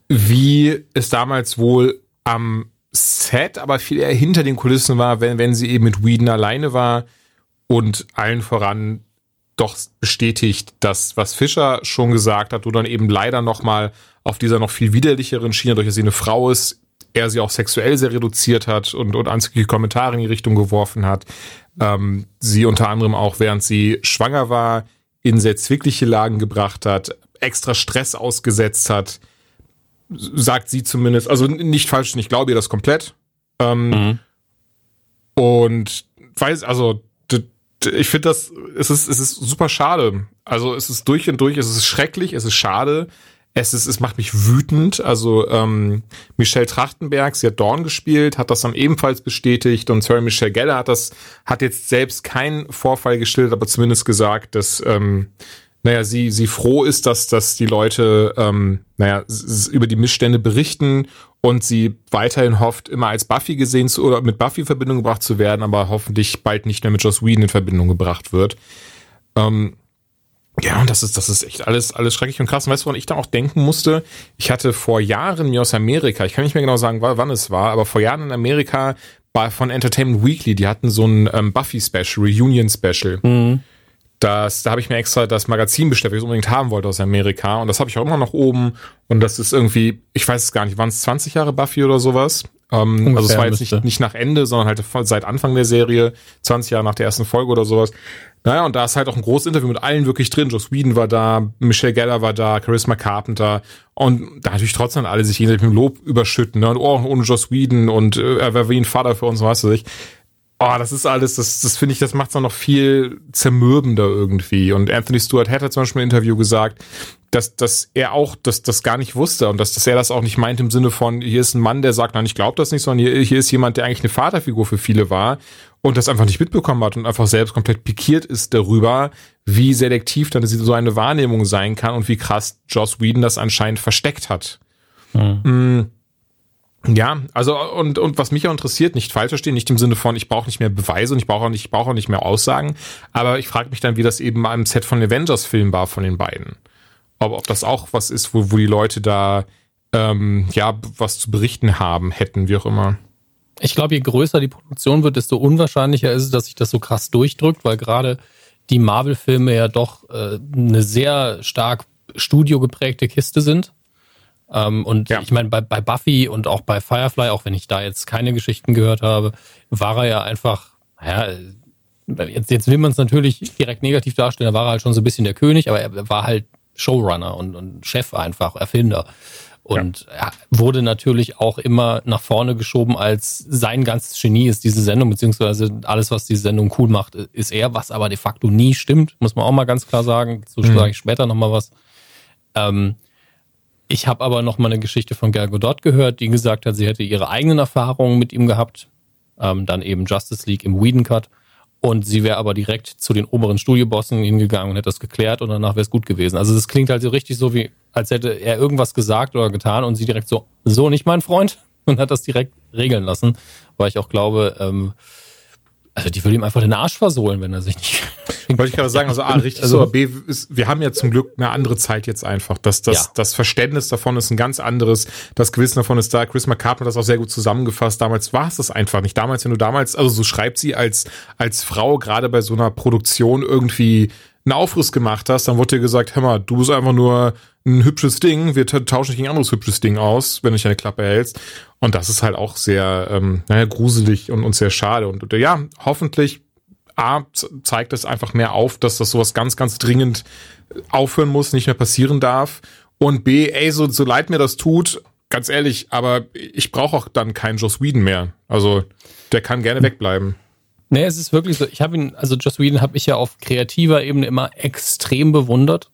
wie es damals wohl am Set, aber viel eher hinter den Kulissen war, wenn, wenn sie eben mit Whedon alleine war und allen voran doch bestätigt, dass was Fischer schon gesagt hat, du dann eben leider nochmal auf dieser noch viel widerlicheren Schiene, durch dass sie eine Frau ist, er sie auch sexuell sehr reduziert hat und, und anzügliche Kommentare in die Richtung geworfen hat. Ähm, sie unter anderem auch, während sie schwanger war, in sehr zwickliche Lagen gebracht hat, extra Stress ausgesetzt hat, sagt sie zumindest, also nicht falsch, ich glaube ihr das komplett. Ähm, mhm. Und weiß, also ich finde das, es ist, es ist super schade. Also es ist durch und durch, es ist schrecklich, es ist schade. Es ist, es macht mich wütend. Also ähm, Michelle Trachtenberg, sie hat Dawn gespielt, hat das dann ebenfalls bestätigt und Sarah Michelle Geller hat das, hat jetzt selbst keinen Vorfall geschildert, aber zumindest gesagt, dass ähm, naja, sie, sie froh ist, dass, dass die Leute, ähm, naja, über die Missstände berichten und sie weiterhin hofft, immer als Buffy gesehen zu, oder mit Buffy in Verbindung gebracht zu werden, aber hoffentlich bald nicht mehr mit Joss Whedon in Verbindung gebracht wird. Ähm, ja, und das ist, das ist echt alles, alles schrecklich und krass. Und weißt du, woran ich da auch denken musste? Ich hatte vor Jahren mir aus Amerika, ich kann nicht mehr genau sagen, wann es war, aber vor Jahren in Amerika war von Entertainment Weekly, die hatten so ein ähm, Buffy-Special, Reunion-Special. Mhm. Das, da habe ich mir extra das Magazin bestellt, weil ich es unbedingt haben wollte aus Amerika. Und das habe ich auch immer noch oben. Und das ist irgendwie, ich weiß es gar nicht, waren es 20 Jahre Buffy oder sowas? Ähm, also es war jetzt nicht, nicht nach Ende, sondern halt seit Anfang der Serie, 20 Jahre nach der ersten Folge oder sowas. Naja, und da ist halt auch ein großes Interview mit allen wirklich drin. Joss Whedon war da, Michelle Geller war da, Charisma Carpenter. Und da natürlich trotzdem alle sich gegenseitig mit dem Lob überschütten. Ne? Und oh, ohne Joss Whedon und äh, er wäre wie ein Vater für uns, weißt du nicht. Oh, das ist alles, das, das finde ich, das macht es noch viel zermürbender irgendwie. Und Anthony Stewart hat zum Beispiel im Interview gesagt, dass, dass er auch das, das gar nicht wusste und dass, dass er das auch nicht meint im Sinne von, hier ist ein Mann, der sagt, nein, ich glaube das nicht, sondern hier, hier ist jemand, der eigentlich eine Vaterfigur für viele war und das einfach nicht mitbekommen hat und einfach selbst komplett pikiert ist darüber, wie selektiv dann so eine Wahrnehmung sein kann und wie krass Joss Whedon das anscheinend versteckt hat. Mhm. Mm. Ja, also und und was mich auch interessiert, nicht falsch verstehen, nicht im Sinne von ich brauche nicht mehr Beweise und ich brauche auch nicht ich brauche auch nicht mehr Aussagen, aber ich frage mich dann, wie das eben am Set von Avengers Film war von den beiden. Ob ob das auch was ist, wo wo die Leute da ähm, ja, was zu berichten haben hätten, wie auch immer. Ich glaube, je größer die Produktion wird, desto unwahrscheinlicher ist es, dass sich das so krass durchdrückt, weil gerade die Marvel-Filme ja doch äh, eine sehr stark studiogeprägte Kiste sind. Ähm, und ja. ich meine, bei, bei Buffy und auch bei Firefly, auch wenn ich da jetzt keine Geschichten gehört habe, war er ja einfach, ja, jetzt, jetzt will man es natürlich direkt negativ darstellen, da war er halt schon so ein bisschen der König, aber er war halt Showrunner und, und Chef einfach, Erfinder. Und ja. wurde natürlich auch immer nach vorne geschoben, als sein ganzes Genie ist diese Sendung, beziehungsweise alles, was diese Sendung cool macht, ist er, was aber de facto nie stimmt, muss man auch mal ganz klar sagen. So mhm. sage ich später nochmal was. Ähm, ich habe aber noch mal eine Geschichte von Gal Gadot gehört, die gesagt hat, sie hätte ihre eigenen Erfahrungen mit ihm gehabt. Ähm, dann eben Justice League im Whedon Cut. Und sie wäre aber direkt zu den oberen Studiobossen hingegangen und hätte das geklärt und danach wäre es gut gewesen. Also das klingt halt so richtig so, wie als hätte er irgendwas gesagt oder getan und sie direkt so, so nicht mein Freund und hat das direkt regeln lassen. Weil ich auch glaube, ähm, also die will ihm einfach den Arsch versohlen, wenn er sich nicht. Wollte ich gerade sagen, also A, richtig also, so, aber B, ist, wir haben ja zum Glück eine andere Zeit jetzt einfach. Das, das, ja. das Verständnis davon ist ein ganz anderes. Das Gewissen davon ist da. Chris McCartney hat das auch sehr gut zusammengefasst. Damals war es das einfach nicht. Damals, wenn du damals, also so schreibt sie als, als Frau gerade bei so einer Produktion irgendwie einen Aufriss gemacht hast, dann wurde dir gesagt, hör mal, du bist einfach nur ein hübsches Ding, wir tauschen dich gegen ein anderes hübsches Ding aus, wenn du dich eine Klappe hältst. Und das ist halt auch sehr, ähm, naja, gruselig und, und sehr schade. Und, ja, hoffentlich A, zeigt es einfach mehr auf, dass das sowas ganz, ganz dringend aufhören muss, nicht mehr passieren darf. Und B, ey, so, so leid mir das tut, ganz ehrlich, aber ich brauche auch dann keinen Joss Whedon mehr. Also der kann gerne wegbleiben. Nee, es ist wirklich so. Ich habe ihn, also Joss Whedon habe ich ja auf kreativer Ebene immer extrem bewundert.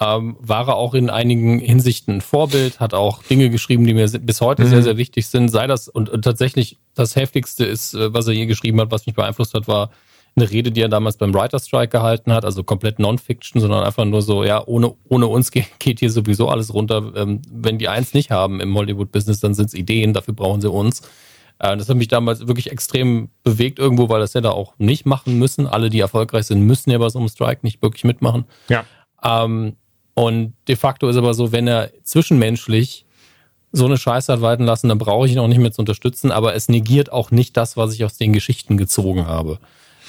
Ähm, war er auch in einigen Hinsichten ein Vorbild, hat auch Dinge geschrieben, die mir bis heute mhm. sehr, sehr wichtig sind. Sei das, und, und tatsächlich das Heftigste ist, äh, was er je geschrieben hat, was mich beeinflusst hat, war eine Rede, die er damals beim Writer Strike gehalten hat, also komplett Non-Fiction, sondern einfach nur so, ja, ohne, ohne uns geht hier sowieso alles runter. Ähm, wenn die eins nicht haben im Hollywood-Business, dann sind es Ideen, dafür brauchen sie uns. Äh, das hat mich damals wirklich extrem bewegt irgendwo, weil das hätte er auch nicht machen müssen. Alle, die erfolgreich sind, müssen ja bei so einem Strike nicht wirklich mitmachen. Ja. Ähm, und de facto ist aber so, wenn er zwischenmenschlich so eine Scheiße hat walten lassen, dann brauche ich ihn auch nicht mehr zu unterstützen, aber es negiert auch nicht das, was ich aus den Geschichten gezogen habe.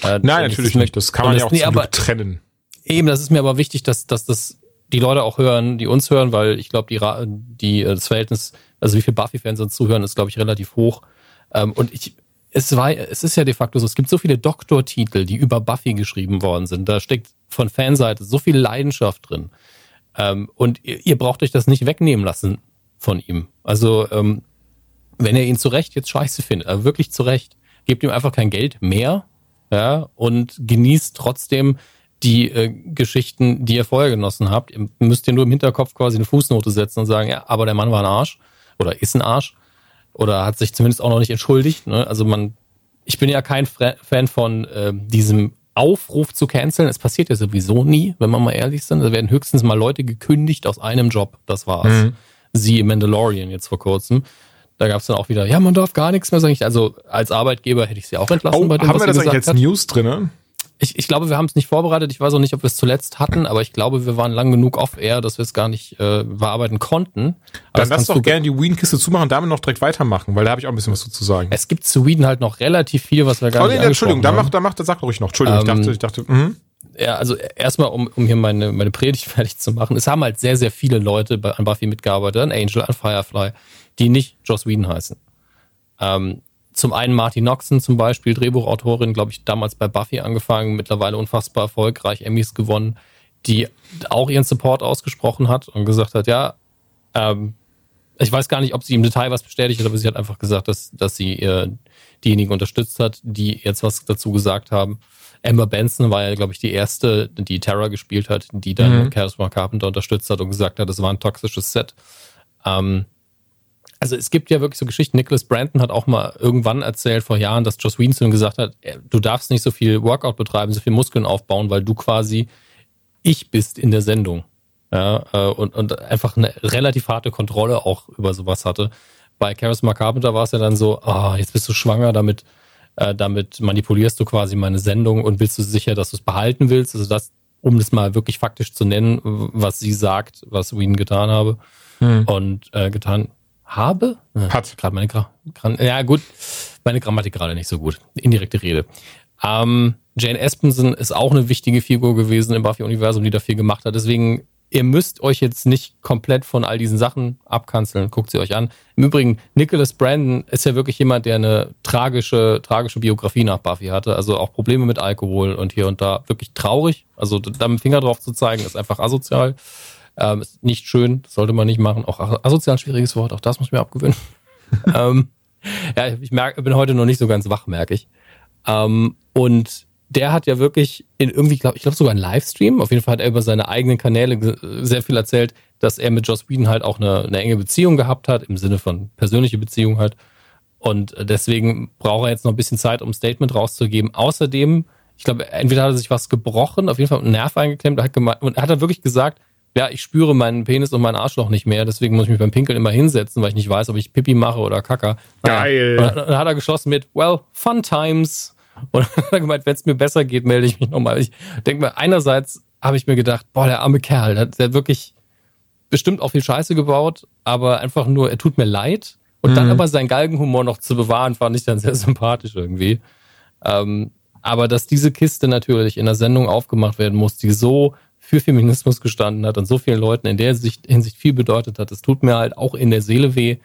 Äh, Nein, natürlich nicht. Das kann man ja auch nee, aber, trennen. Eben, das ist mir aber wichtig, dass, dass das die Leute auch hören, die uns hören, weil ich glaube, die, die, äh, das Verhältnis, also wie viele Buffy-Fans uns zuhören, ist, glaube ich, relativ hoch. Ähm, und ich, es war, es ist ja de facto so, es gibt so viele Doktortitel, die über Buffy geschrieben worden sind. Da steckt von Fanseite so viel Leidenschaft drin. Ähm, und ihr, ihr braucht euch das nicht wegnehmen lassen von ihm. Also, ähm, wenn ihr ihn zu Recht jetzt scheiße findet, also wirklich zu Recht, gebt ihm einfach kein Geld mehr, ja, und genießt trotzdem die äh, Geschichten, die ihr vorher genossen habt. Ihr müsst ihr nur im Hinterkopf quasi eine Fußnote setzen und sagen, ja, aber der Mann war ein Arsch oder ist ein Arsch oder hat sich zumindest auch noch nicht entschuldigt. Ne? Also man, ich bin ja kein Fan von äh, diesem Aufruf zu canceln. Es passiert ja sowieso nie, wenn man mal ehrlich sind. Da werden höchstens mal Leute gekündigt aus einem Job. Das war's. Mhm. Sie im Mandalorian jetzt vor kurzem. Da gab es dann auch wieder, ja, man darf gar nichts mehr sagen. Also als Arbeitgeber hätte ich sie auch entlassen oh, bei dem, haben was wir das eigentlich als hat. News drinne? Ich, ich glaube, wir haben es nicht vorbereitet. Ich weiß auch nicht, ob wir es zuletzt hatten, aber ich glaube, wir waren lang genug off-air, dass wir es gar nicht äh, bearbeiten konnten. Aber Dann lass doch gerne die Wien-Kiste zumachen und damit noch direkt weitermachen, weil da habe ich auch ein bisschen was zu sagen. Es gibt zu Wien halt noch relativ viel, was wir gar oh, nicht nee, Entschuldigung, da macht, da macht, sag ruhig noch. Entschuldigung, ähm, ich dachte, ich dachte, mh. Ja, also erstmal, um, um hier meine, meine Predigt fertig zu machen. Es haben halt sehr, sehr viele Leute bei, an Buffy mitgearbeitet, an Angel, an Firefly, die nicht Joss Whedon heißen. Ähm, zum einen Martin Noxon zum Beispiel, Drehbuchautorin, glaube ich, damals bei Buffy angefangen, mittlerweile unfassbar erfolgreich, Emmys gewonnen, die auch ihren Support ausgesprochen hat und gesagt hat, ja, ähm, ich weiß gar nicht, ob sie im Detail was bestätigt hat, aber sie hat einfach gesagt, dass, dass sie äh, diejenigen unterstützt hat, die jetzt was dazu gesagt haben. Emma Benson war ja, glaube ich, die erste, die Terra gespielt hat, die dann mhm. Charisma Carpenter unterstützt hat und gesagt hat, es war ein toxisches Set. Ähm, also es gibt ja wirklich so Geschichten. Nicholas Brandon hat auch mal irgendwann erzählt vor Jahren, dass Joss Whedon gesagt hat, du darfst nicht so viel Workout betreiben, so viel Muskeln aufbauen, weil du quasi ich bist in der Sendung. Ja, äh, und, und einfach eine relativ harte Kontrolle auch über sowas hatte. Bei Charisma Carpenter war es ja dann so, ah, oh, jetzt bist du schwanger, damit, äh, damit manipulierst du quasi meine Sendung und willst du sicher, dass du es behalten willst. Also das, um das mal wirklich faktisch zu nennen, was sie sagt, was Whedon getan habe. hm. und äh, getan habe. Hat. Gerade meine Gra ja gut, meine Grammatik gerade nicht so gut. Indirekte Rede. Ähm, Jane Espenson ist auch eine wichtige Figur gewesen im Buffy-Universum, die da viel gemacht hat. Deswegen ihr müsst euch jetzt nicht komplett von all diesen Sachen abkanzeln. Guckt sie euch an. Im Übrigen, Nicholas Brandon ist ja wirklich jemand, der eine tragische, tragische Biografie nach Buffy hatte. Also auch Probleme mit Alkohol und hier und da. Wirklich traurig. Also da mit dem Finger drauf zu zeigen, ist einfach asozial. Ähm, ist nicht schön, sollte man nicht machen. Auch asozial ein schwieriges Wort, auch das muss ich mir abgewöhnen. ähm, ja, ich merke, bin heute noch nicht so ganz wach, merke ich. Ähm, und der hat ja wirklich in irgendwie, glaub, ich glaube sogar ein Livestream, auf jeden Fall hat er über seine eigenen Kanäle sehr viel erzählt, dass er mit Joss Whedon halt auch eine, eine enge Beziehung gehabt hat, im Sinne von persönliche Beziehung halt. Und deswegen braucht er jetzt noch ein bisschen Zeit, um ein Statement rauszugeben. Außerdem, ich glaube, entweder hat er sich was gebrochen, auf jeden Fall einen Nerv eingeklemmt, hat gemeint, und hat er wirklich gesagt, ja, ich spüre meinen Penis und meinen Arschloch nicht mehr, deswegen muss ich mich beim Pinkeln immer hinsetzen, weil ich nicht weiß, ob ich Pipi mache oder Kacker. Geil. Und dann hat er geschlossen mit, well, fun times. Und dann hat er gemeint, wenn es mir besser geht, melde ich mich nochmal. Ich denke mir, einerseits habe ich mir gedacht, boah, der arme Kerl, der, der hat wirklich bestimmt auch viel Scheiße gebaut, aber einfach nur, er tut mir leid. Und mhm. dann aber seinen Galgenhumor noch zu bewahren, fand ich dann sehr sympathisch irgendwie. Ähm, aber dass diese Kiste natürlich in der Sendung aufgemacht werden muss, die so für Feminismus gestanden hat und so vielen Leuten in der Hinsicht, Hinsicht viel bedeutet hat, das tut mir halt auch in der Seele weh.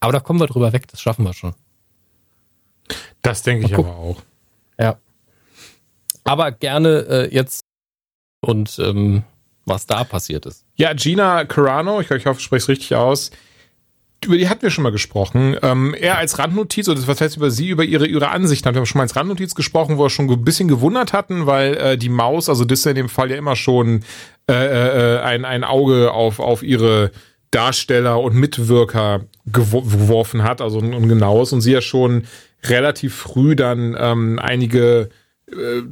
Aber da kommen wir drüber weg, das schaffen wir schon. Das denke ich aber auch. Ja. Aber gerne äh, jetzt und ähm, was da passiert ist. Ja, Gina Carano, ich, ich hoffe, ich spreche es richtig aus. Über die hatten wir schon mal gesprochen. Ähm, er als Randnotiz, oder was heißt über sie, über ihre, ihre Ansichten, haben wir schon mal als Randnotiz gesprochen, wo wir schon ein bisschen gewundert hatten, weil äh, die Maus, also Disney in dem Fall ja immer schon äh, äh, ein, ein Auge auf, auf ihre Darsteller und Mitwirker geworfen hat, also ein, ein genaues, und sie ja schon relativ früh dann ähm, einige äh,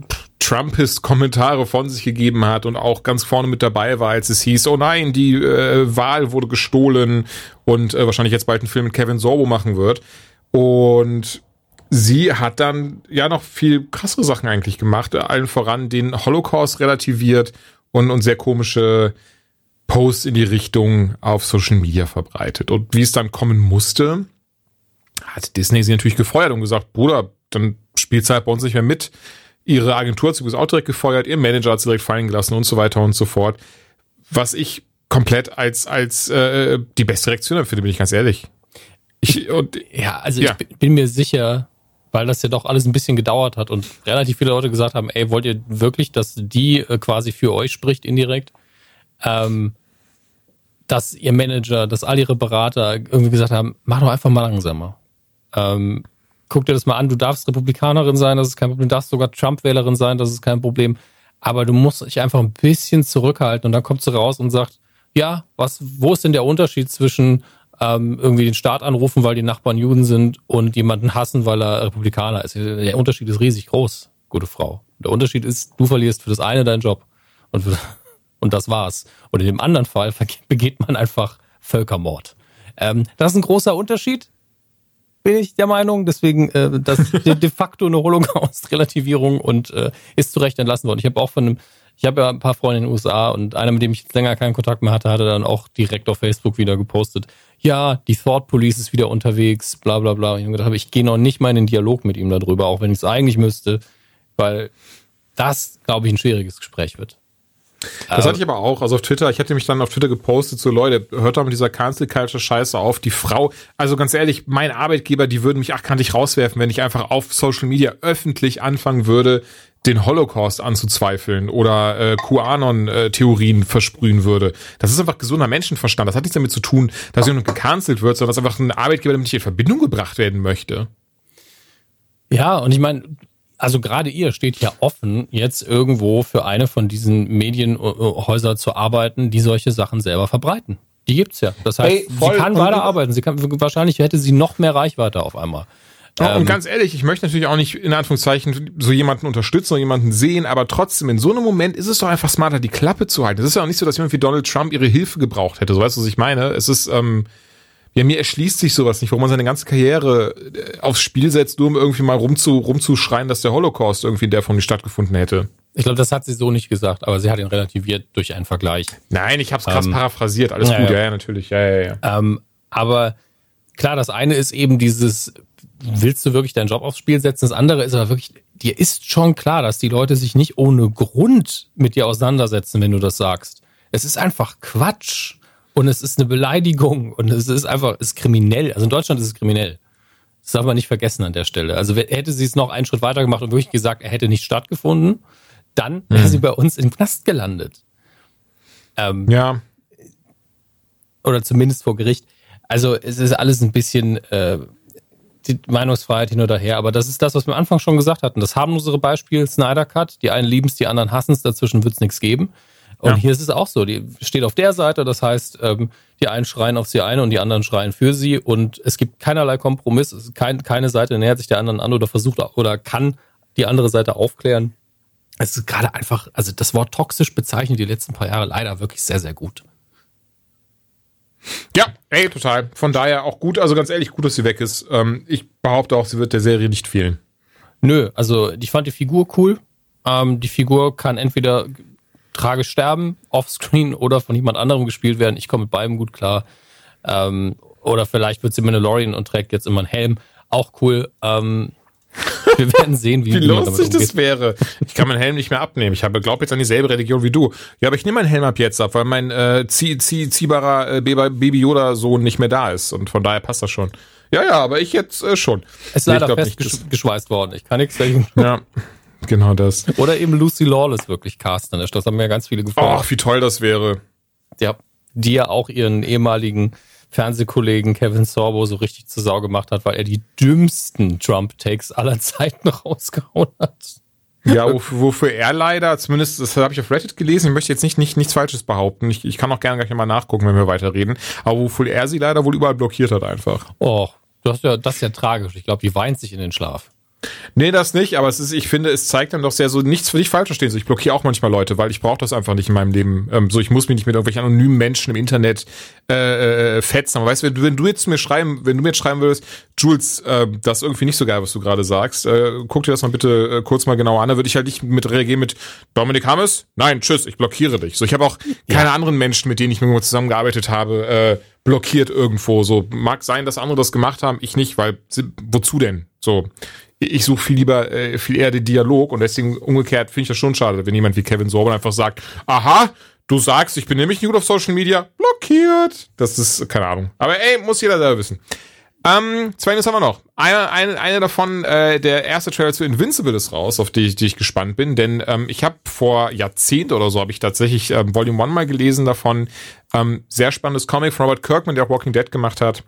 Trumpist-Kommentare von sich gegeben hat und auch ganz vorne mit dabei war, als es hieß, oh nein, die äh, Wahl wurde gestohlen und äh, wahrscheinlich jetzt bald einen Film mit Kevin Sorbo machen wird. Und sie hat dann ja noch viel krassere Sachen eigentlich gemacht, allen voran den Holocaust relativiert und, und sehr komische Posts in die Richtung auf Social Media verbreitet. Und wie es dann kommen musste, hat Disney sie natürlich gefeuert und gesagt, Bruder, dann spielt halt bei uns nicht mehr mit. Ihre Agentur hat sie auch direkt gefeuert, ihr Manager hat sie direkt fallen gelassen und so weiter und so fort. Was ich komplett als, als äh, die beste Reaktion empfinde, bin ich ganz ehrlich. Ich, und, ja, also ja. ich bin mir sicher, weil das ja doch alles ein bisschen gedauert hat und relativ viele Leute gesagt haben, ey, wollt ihr wirklich, dass die äh, quasi für euch spricht indirekt? Ähm, dass ihr Manager, dass all ihre Berater irgendwie gesagt haben, mach doch einfach mal langsamer. Ähm, guck dir das mal an, du darfst Republikanerin sein, das ist kein Problem, du darfst sogar Trump-Wählerin sein, das ist kein Problem. Aber du musst dich einfach ein bisschen zurückhalten und dann kommst du raus und sagst, ja, was, wo ist denn der Unterschied zwischen ähm, irgendwie den Staat anrufen, weil die Nachbarn Juden sind und jemanden hassen, weil er Republikaner ist? Der Unterschied ist riesig groß, gute Frau. Der Unterschied ist, du verlierst für das eine deinen Job und, für, und das war's. Und in dem anderen Fall begeht man einfach Völkermord. Ähm, das ist ein großer Unterschied bin ich der Meinung. Deswegen äh, das de facto eine Holocaust-Relativierung und äh, ist zu Recht entlassen worden. Ich habe auch von einem, ich habe ja ein paar Freunde in den USA und einer, mit dem ich jetzt länger keinen Kontakt mehr hatte, hatte dann auch direkt auf Facebook wieder gepostet, ja, die Thought Police ist wieder unterwegs, bla bla bla. Und ich habe gedacht, ich gehe noch nicht mal in den Dialog mit ihm darüber, auch wenn ich es eigentlich müsste, weil das, glaube ich, ein schwieriges Gespräch wird. Das hatte ich aber auch, also auf Twitter, ich hatte mich dann auf Twitter gepostet, so Leute, hört doch mit dieser Cancel Culture Scheiße auf, die Frau, also ganz ehrlich, mein Arbeitgeber, die würden mich achkantig rauswerfen, wenn ich einfach auf Social Media öffentlich anfangen würde, den Holocaust anzuzweifeln oder äh, QAnon-Theorien versprühen würde. Das ist einfach gesunder Menschenverstand. Das hat nichts damit zu tun, dass jemand gecancelt wird, sondern dass einfach ein Arbeitgeber damit nicht in Verbindung gebracht werden möchte. Ja, und ich meine, also gerade ihr steht ja offen, jetzt irgendwo für eine von diesen Medienhäusern zu arbeiten, die solche Sachen selber verbreiten. Die gibt's ja. Das heißt, hey, sie kann weiterarbeiten. Sie kann, wahrscheinlich hätte sie noch mehr Reichweite auf einmal. Ja, und ähm, ganz ehrlich, ich möchte natürlich auch nicht in Anführungszeichen so jemanden unterstützen oder jemanden sehen, aber trotzdem, in so einem Moment ist es doch einfach smarter, die Klappe zu halten. Es ist ja auch nicht so, dass jemand wie Donald Trump ihre Hilfe gebraucht hätte. So weißt du, was ich meine? Es ist, ähm, ja, mir erschließt sich sowas nicht, warum man seine ganze Karriere äh, aufs Spiel setzt, nur um irgendwie mal rumzu, rumzuschreien, dass der Holocaust irgendwie in der Form nicht stattgefunden hätte. Ich glaube, das hat sie so nicht gesagt, aber sie hat ihn relativiert durch einen Vergleich. Nein, ich habe es krass ähm, paraphrasiert. Alles ja, gut, ja, ja, natürlich. Ja, ja, ja. Ähm, aber klar, das eine ist eben dieses, willst du wirklich deinen Job aufs Spiel setzen? Das andere ist aber wirklich, dir ist schon klar, dass die Leute sich nicht ohne Grund mit dir auseinandersetzen, wenn du das sagst. Es ist einfach Quatsch und es ist eine Beleidigung und es ist einfach, es ist kriminell. Also in Deutschland ist es kriminell. Das darf man nicht vergessen an der Stelle. Also hätte sie es noch einen Schritt weiter gemacht und wirklich gesagt, er hätte nicht stattgefunden, dann wäre mhm. sie bei uns im Knast gelandet. Ähm, ja. Oder zumindest vor Gericht. Also es ist alles ein bisschen äh, die Meinungsfreiheit hin oder her, aber das ist das, was wir am Anfang schon gesagt hatten. Das harmlosere Beispiel, Snyder Cut. Die einen lieben es, die anderen hassen es, dazwischen wird es nichts geben. Und ja. hier ist es auch so. Die steht auf der Seite, das heißt, ähm, die einen schreien auf sie eine und die anderen schreien für sie und es gibt keinerlei Kompromiss. Kein, keine Seite nähert sich der anderen an oder versucht oder kann die andere Seite aufklären. Es ist gerade einfach, also das Wort toxisch bezeichnet die letzten paar Jahre leider wirklich sehr, sehr gut. Ja, ey, total. Von daher auch gut, also ganz ehrlich, gut, dass sie weg ist. Ähm, ich behaupte auch, sie wird der Serie nicht fehlen. Nö, also ich fand die Figur cool. Ähm, die Figur kann entweder tragisch sterben, offscreen oder von jemand anderem gespielt werden. Ich komme mit beidem gut klar. Ähm, oder vielleicht wird sie Mandalorian und trägt jetzt immer einen Helm. Auch cool. Ähm, wir werden sehen, wie, wie lustig das wäre. Ich kann meinen Helm nicht mehr abnehmen. Ich habe, glaube jetzt an dieselbe Religion wie du. Ja, aber ich nehme meinen Helm ab jetzt ab, weil mein äh, zieh, zieh, ziehbarer äh, Baby Yoda Sohn nicht mehr da ist und von daher passt das schon. Ja, ja, aber ich jetzt äh, schon. Es ist leider nee, fest nicht, geschweißt worden. Ich kann nichts dagegen. Ja. Genau das. Oder eben Lucy Lawless wirklich casten. Das haben mir ganz viele gefallen. Ach, wie toll das wäre. Ja, die ja auch ihren ehemaligen Fernsehkollegen Kevin Sorbo so richtig zur Sau gemacht hat, weil er die dümmsten Trump-Takes aller Zeiten rausgehauen hat. Ja, wofür er leider, zumindest, das habe ich auf Reddit gelesen, ich möchte jetzt nicht, nicht nichts Falsches behaupten. Ich, ich kann auch gerne gleich mal nachgucken, wenn wir weiterreden. Aber wofür er sie leider wohl überall blockiert hat einfach. Oh, das ist ja, das ist ja tragisch. Ich glaube, die weint sich in den Schlaf. Nee, das nicht, aber es ist, ich finde, es zeigt dann doch sehr so nichts für dich falsch verstehen. So, ich blockiere auch manchmal Leute, weil ich brauche das einfach nicht in meinem Leben. Ähm, so, ich muss mich nicht mit irgendwelchen anonymen Menschen im Internet äh, äh, fetzen. Aber weißt du, wenn du, wenn du jetzt mir schreiben, wenn du mir jetzt schreiben würdest, Jules, äh, das ist irgendwie nicht so geil, was du gerade sagst, äh, guck dir das mal bitte äh, kurz mal genauer an, da würde ich halt nicht mit reagieren mit Dominik Hammes, nein, tschüss, ich blockiere dich. So, ich habe auch ja. keine anderen Menschen, mit denen ich irgendwo zusammengearbeitet habe, äh, blockiert irgendwo. So, mag sein, dass andere das gemacht haben, ich nicht, weil wozu denn? So, ich suche viel lieber, äh, viel eher den Dialog und deswegen umgekehrt finde ich das schon schade, wenn jemand wie Kevin Sorban einfach sagt, aha, du sagst, ich bin nämlich nicht gut auf Social Media, blockiert. Das ist, keine Ahnung. Aber ey, muss jeder selber wissen. Ähm, zwei News haben wir noch. Eine, eine, eine davon, äh, der erste Trailer zu Invincible ist raus, auf die, ich, die ich gespannt bin, denn ähm, ich habe vor Jahrzehnt oder so habe ich tatsächlich ähm, Volume 1 mal gelesen davon. Ähm, sehr spannendes Comic von Robert Kirkman, der auch Walking Dead gemacht hat.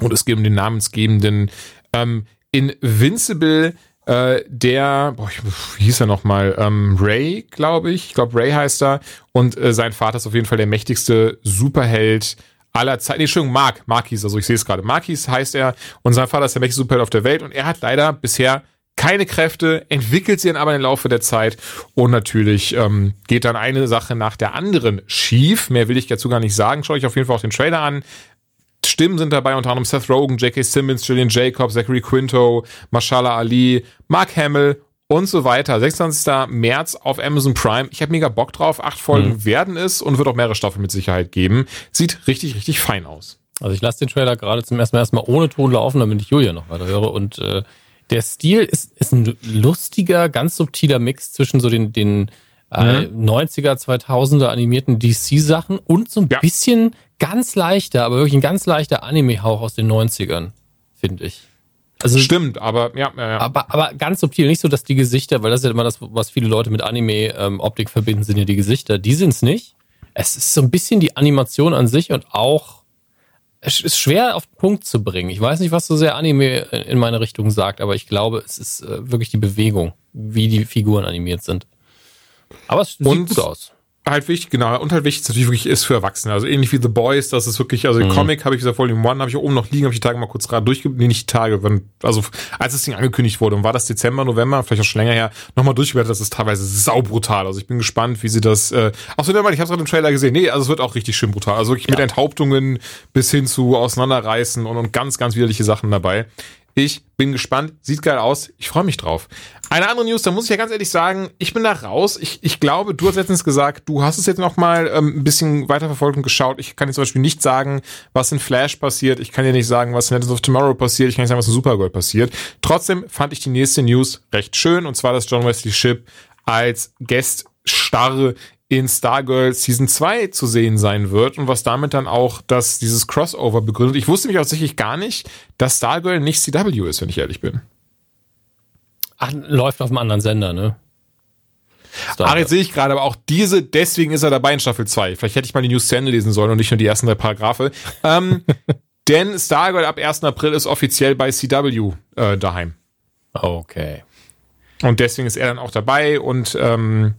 Und es geht um den namensgebenden ähm, Invincible, äh, der, boah, wie hieß er nochmal? Ähm, Ray, glaube ich. Ich glaube, Ray heißt er. Und äh, sein Vater ist auf jeden Fall der mächtigste Superheld aller Zeiten. Nee, Entschuldigung, Mark. Mark hieß also ich sehe es gerade. Mark hieß heißt er. Und sein Vater ist der mächtigste Superheld auf der Welt. Und er hat leider bisher keine Kräfte, entwickelt sie dann aber im Laufe der Zeit und natürlich ähm, geht dann eine Sache nach der anderen schief. Mehr will ich dazu gar nicht sagen. Schaue ich auf jeden Fall auch den Trailer an. Stimmen sind dabei, unter anderem Seth Rogen, J.K. Simmons, Julian Jacobs, Zachary Quinto, Mashallah Ali, Mark Hamill und so weiter. 26. März auf Amazon Prime. Ich habe mega Bock drauf. Acht Folgen mhm. werden es und wird auch mehrere Staffeln mit Sicherheit geben. Sieht richtig, richtig fein aus. Also ich lasse den Trailer gerade zum ersten Mal erstmal ohne Ton laufen, damit ich Julia noch weiter höre. Und äh, der Stil ist, ist ein lustiger, ganz subtiler Mix zwischen so den, den mhm. 90er, 2000er animierten DC-Sachen und so ein ja. bisschen ganz leichter, aber wirklich ein ganz leichter Anime-Hauch aus den 90ern, finde ich. Also, Stimmt, aber ja, ja, ja. Aber, aber ganz subtil, nicht so, dass die Gesichter, weil das ist ja immer das, was viele Leute mit Anime-Optik ähm, verbinden, sind ja die Gesichter. Die sind es nicht. Es ist so ein bisschen die Animation an sich und auch, es ist schwer auf den Punkt zu bringen. Ich weiß nicht, was so sehr Anime in meine Richtung sagt, aber ich glaube, es ist äh, wirklich die Bewegung, wie die Figuren animiert sind. Aber es sieht und gut aus halt wichtig, genau, und halt wichtig ist natürlich wirklich ist für Erwachsene. Also ähnlich wie The Boys, das ist wirklich, also mhm. Comic habe ich gesagt, Volume One habe ich oben noch liegen, habe ich die Tage mal kurz gerade durchgeblättert, nee, nicht die Tage, wenn, also als das Ding angekündigt wurde und war das Dezember, November, vielleicht auch schon länger her, nochmal durchgeblättert, das ist teilweise saubrutal. Also ich bin gespannt, wie sie das, äh, ach so, ich habe es gerade im Trailer gesehen, nee, also es wird auch richtig schön brutal. Also wirklich ja. mit Enthauptungen bis hin zu Auseinanderreißen und, und ganz, ganz widerliche Sachen dabei. Ich bin gespannt, sieht geil aus, ich freue mich drauf. Eine andere News, da muss ich ja ganz ehrlich sagen, ich bin da raus. Ich, ich glaube, du hast letztens gesagt, du hast es jetzt noch mal ähm, ein bisschen weiterverfolgt und geschaut. Ich kann dir zum Beispiel nicht sagen, was in Flash passiert. Ich kann dir nicht sagen, was in Legends of Tomorrow passiert. Ich kann nicht sagen, was in Supergirl passiert. Trotzdem fand ich die nächste News recht schön und zwar, dass John Wesley Ship als Guest starre in Stargirl Season 2 zu sehen sein wird und was damit dann auch dass dieses Crossover begründet. Ich wusste mich auch tatsächlich gar nicht, dass Stargirl nicht CW ist, wenn ich ehrlich bin. Ach, läuft auf einem anderen Sender, ne? Ach, jetzt sehe ich gerade, aber auch diese, deswegen ist er dabei in Staffel 2. Vielleicht hätte ich mal die News zu Ende lesen sollen und nicht nur die ersten drei Paragraphe. ähm, denn Stargirl ab 1. April ist offiziell bei CW äh, daheim. Okay. Und deswegen ist er dann auch dabei und ähm,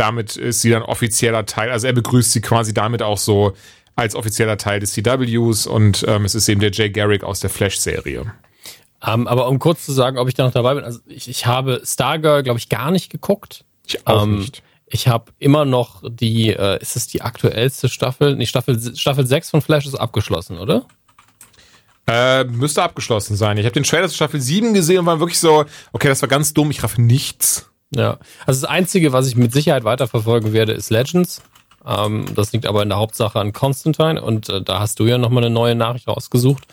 damit ist sie dann offizieller Teil, also er begrüßt sie quasi damit auch so als offizieller Teil des CWs und ähm, es ist eben der Jay Garrick aus der Flash-Serie. Um, ähm, aber um kurz zu sagen, ob ich da noch dabei bin, also ich, ich habe Stargirl, glaube ich, gar nicht geguckt. Ich auch um, ähm, nicht. Ich habe immer noch die, äh, ist es die aktuellste Staffel? Nee, Staffel, Staffel 6 von Flash ist abgeschlossen, oder? Äh, müsste abgeschlossen sein. Ich habe den Trailer zu Staffel 7 gesehen und war wirklich so, okay, das war ganz dumm, ich raff nichts. Ja, also das Einzige, was ich mit Sicherheit weiterverfolgen werde, ist Legends. Ähm, das liegt aber in der Hauptsache an Constantine und äh, da hast du ja nochmal eine neue Nachricht rausgesucht,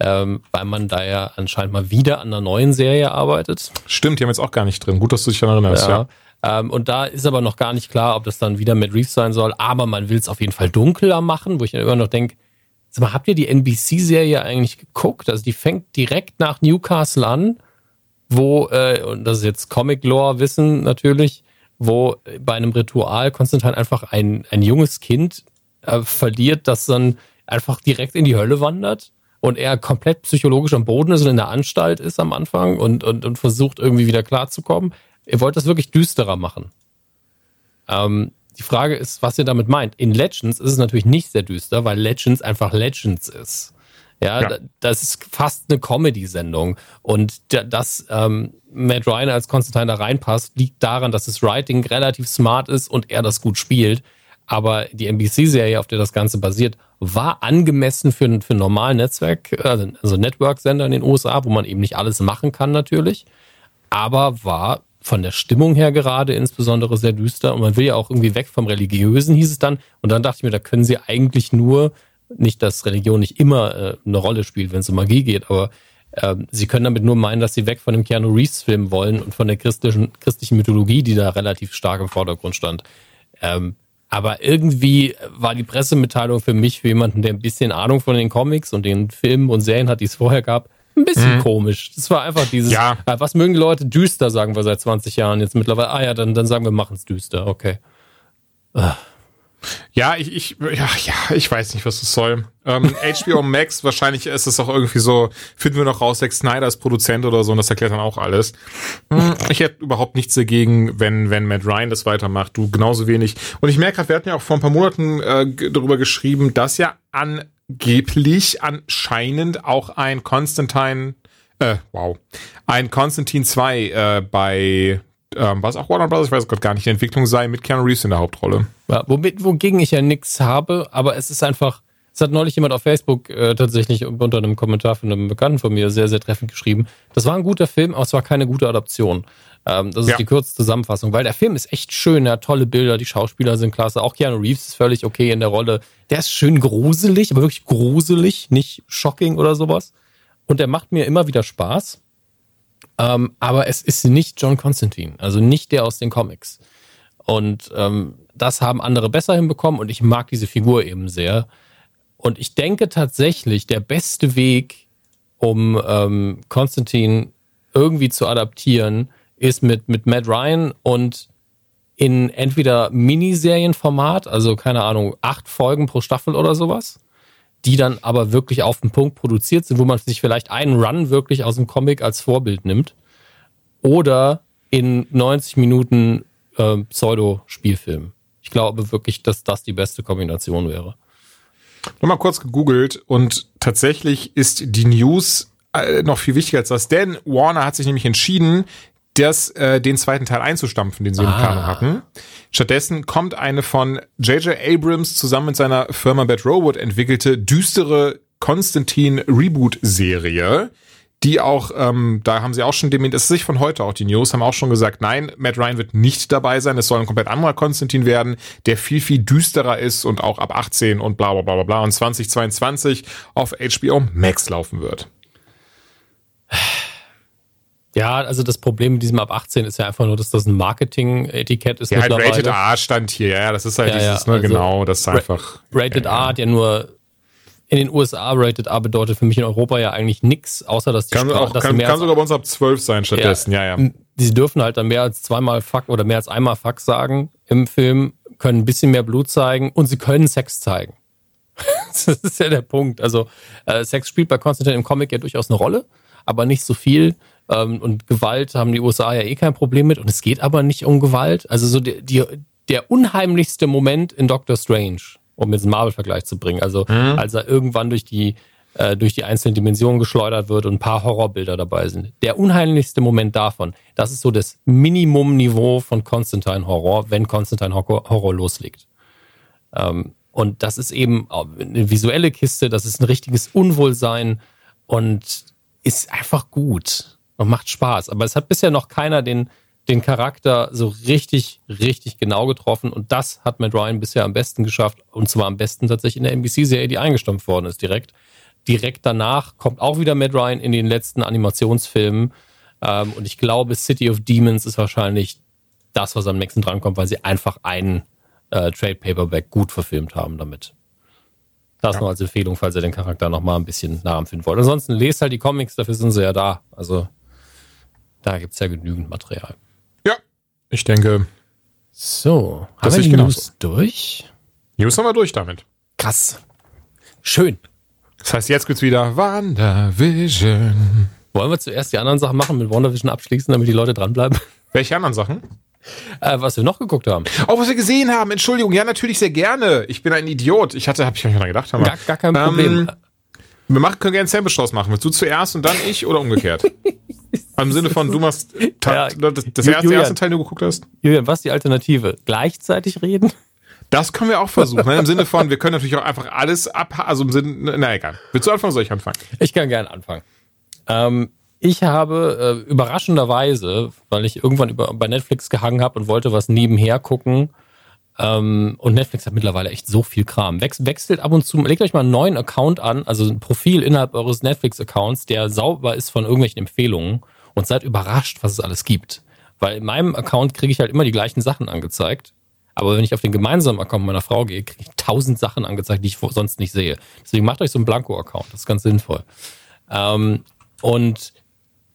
ähm, weil man da ja anscheinend mal wieder an einer neuen Serie arbeitet. Stimmt, die haben jetzt auch gar nicht drin. Gut, dass du dich daran erinnerst, ja. ja. Ähm, und da ist aber noch gar nicht klar, ob das dann wieder mit Reeves sein soll, aber man will es auf jeden Fall dunkler machen, wo ich dann immer noch denke, sag mal, habt ihr die NBC-Serie eigentlich geguckt? Also die fängt direkt nach Newcastle an wo, äh, und das ist jetzt Comic-Lore-Wissen natürlich, wo bei einem Ritual Konstantin einfach ein, ein junges Kind äh, verliert, das dann einfach direkt in die Hölle wandert und er komplett psychologisch am Boden ist und in der Anstalt ist am Anfang und, und, und versucht irgendwie wieder klarzukommen. Ihr wollt das wirklich düsterer machen. Ähm, die Frage ist, was ihr damit meint. In Legends ist es natürlich nicht sehr düster, weil Legends einfach Legends ist. Ja, ja. das ist fast eine Comedy-Sendung. Und dass ähm, Matt Ryan als Konstantin da reinpasst, liegt daran, dass das Writing relativ smart ist und er das gut spielt. Aber die NBC-Serie, auf der das Ganze basiert, war angemessen für, für einen normalen Netzwerk, also, also Network-Sender in den USA, wo man eben nicht alles machen kann natürlich. Aber war von der Stimmung her gerade insbesondere sehr düster. Und man will ja auch irgendwie weg vom Religiösen, hieß es dann. Und dann dachte ich mir, da können sie eigentlich nur nicht, dass Religion nicht immer äh, eine Rolle spielt, wenn es um Magie geht, aber äh, sie können damit nur meinen, dass sie weg von dem Keanu Reeves Film wollen und von der christlichen, christlichen Mythologie, die da relativ stark im Vordergrund stand. Ähm, aber irgendwie war die Pressemitteilung für mich, für jemanden, der ein bisschen Ahnung von den Comics und den Filmen und Serien hat, die es vorher gab, ein bisschen mhm. komisch. Das war einfach dieses, ja. äh, was mögen die Leute düster, sagen wir seit 20 Jahren jetzt mittlerweile. Ah ja, dann, dann sagen wir, machen es düster, okay. Uh. Ja, ich, ich, ja, ja, ich weiß nicht, was das soll. Ähm, HBO Max, wahrscheinlich ist es auch irgendwie so, finden wir noch raus, Zack Snyder ist Produzent oder so und das erklärt dann auch alles. Hm, ich hätte überhaupt nichts dagegen, wenn, wenn Matt Ryan das weitermacht, du genauso wenig. Und ich merke gerade, wir hatten ja auch vor ein paar Monaten äh, darüber geschrieben, dass ja angeblich, anscheinend auch ein Constantine, äh, wow, ein Constantine 2 äh, bei ähm, was auch Warner Brothers, ich weiß Gott gar nicht, die Entwicklung sei mit Keanu Reeves in der Hauptrolle. Ja, womit, wogegen ich ja nichts habe, aber es ist einfach, es hat neulich jemand auf Facebook äh, tatsächlich unter einem Kommentar von einem Bekannten von mir sehr, sehr treffend geschrieben. Das war ein guter Film, aber es war keine gute Adaption. Ähm, das ist ja. die kurze Zusammenfassung, weil der Film ist echt schön, er hat tolle Bilder, die Schauspieler sind klasse, auch Keanu Reeves ist völlig okay in der Rolle. Der ist schön gruselig, aber wirklich gruselig, nicht shocking oder sowas. Und der macht mir immer wieder Spaß. Ähm, aber es ist nicht John Constantine, also nicht der aus den Comics. Und ähm, das haben andere besser hinbekommen und ich mag diese Figur eben sehr. Und ich denke tatsächlich, der beste Weg, um ähm, Constantine irgendwie zu adaptieren, ist mit, mit Matt Ryan und in entweder Miniserienformat, also keine Ahnung, acht Folgen pro Staffel oder sowas, die dann aber wirklich auf den Punkt produziert sind, wo man sich vielleicht einen Run wirklich aus dem Comic als Vorbild nimmt. Oder in 90 Minuten äh, Pseudo-Spielfilm. Ich glaube wirklich, dass das die beste Kombination wäre. Nochmal kurz gegoogelt und tatsächlich ist die News äh, noch viel wichtiger als das, denn Warner hat sich nämlich entschieden, das, äh, den zweiten Teil einzustampfen, den sie ah. in Planung hatten. Stattdessen kommt eine von J.J. Abrams zusammen mit seiner Firma Bad Robot entwickelte düstere Konstantin Reboot-Serie, die auch, ähm, da haben sie auch schon dementiert, es ist sich von heute auch die News, haben auch schon gesagt, nein, Matt Ryan wird nicht dabei sein, es soll ein komplett anderer Konstantin werden, der viel, viel düsterer ist und auch ab 18 und bla bla bla bla und 2022 auf HBO Max laufen wird. Ja, also das Problem mit diesem ab 18 ist ja einfach nur, dass das ein Marketing-Etikett ist. Ja, halt Rated R stand hier, ja, das ist halt ja, dieses, ja, ne, also genau, das ist einfach. Rated ja, R hat ja nur in den USA Rated R bedeutet für mich in Europa ja eigentlich nichts, außer dass die kann Sprache, auch, dass kann, kann sogar bei uns ab 12 sein stattdessen, ja, ja. ja. Sie dürfen halt dann mehr als zweimal Fuck oder mehr als einmal Fuck sagen im Film, können ein bisschen mehr Blut zeigen und sie können Sex zeigen. das ist ja der Punkt. Also äh, Sex spielt bei Konstantin im Comic ja durchaus eine Rolle, aber nicht so viel. Ähm, und Gewalt haben die USA ja eh kein Problem mit. Und es geht aber nicht um Gewalt. Also so die, die, der unheimlichste Moment in Doctor Strange um jetzt einen Marvel-Vergleich zu bringen. Also mhm. als er irgendwann durch die äh, durch die einzelnen Dimensionen geschleudert wird und ein paar Horrorbilder dabei sind. Der unheimlichste Moment davon, das ist so das Minimum-Niveau von Constantine Horror, wenn Constantine Horror loslegt. Ähm, und das ist eben eine visuelle Kiste, das ist ein richtiges Unwohlsein und ist einfach gut und macht Spaß. Aber es hat bisher noch keiner den, den Charakter so richtig, richtig genau getroffen. Und das hat Matt Ryan bisher am besten geschafft. Und zwar am besten tatsächlich in der NBC-Serie, die eingestampft worden ist direkt. Direkt danach kommt auch wieder Matt Ryan in den letzten Animationsfilmen. Ähm, und ich glaube, City of Demons ist wahrscheinlich das, was am nächsten drankommt, weil sie einfach einen äh, Trade Paperback gut verfilmt haben damit. Das ja. noch als Empfehlung, falls ihr den Charakter noch mal ein bisschen nachempfinden wollt. Ansonsten lest halt die Comics, dafür sind sie ja da. Also da gibt's ja genügend Material. Ich denke. So, haben wir die News durch? News haben wir durch damit. Krass. Schön. Das heißt, jetzt gibt's wieder WandaVision. Wollen wir zuerst die anderen Sachen machen, mit WandaVision abschließen, damit die Leute dranbleiben? Welche anderen Sachen? Äh, was wir noch geguckt haben. Oh, was wir gesehen haben. Entschuldigung. Ja, natürlich sehr gerne. Ich bin ein Idiot. Ich hatte, hab ich mir gedacht. Haben gar, gar kein Problem. Ähm, wir machen, können gerne einen Sandwich machen. Willst du zuerst und dann ich oder umgekehrt? Im Sinne von, du machst ja, das, das erste, Julian, erste Teil, den du geguckt hast? Julian, was ist die Alternative? Gleichzeitig reden? Das können wir auch versuchen. ne? Im Sinne von, wir können natürlich auch einfach alles ab, also im Sinne, na egal. Willst du anfangen, soll ich anfangen? Ich kann gerne anfangen. Ähm, ich habe äh, überraschenderweise, weil ich irgendwann über, bei Netflix gehangen habe und wollte was nebenher gucken, ähm, und Netflix hat mittlerweile echt so viel Kram. Wech wechselt ab und zu, legt euch mal einen neuen Account an, also ein Profil innerhalb eures Netflix-Accounts, der sauber ist von irgendwelchen Empfehlungen und seid überrascht, was es alles gibt. Weil in meinem Account kriege ich halt immer die gleichen Sachen angezeigt. Aber wenn ich auf den gemeinsamen Account meiner Frau gehe, kriege ich tausend Sachen angezeigt, die ich sonst nicht sehe. Deswegen macht euch so einen Blanko-Account. Das ist ganz sinnvoll. Ähm, und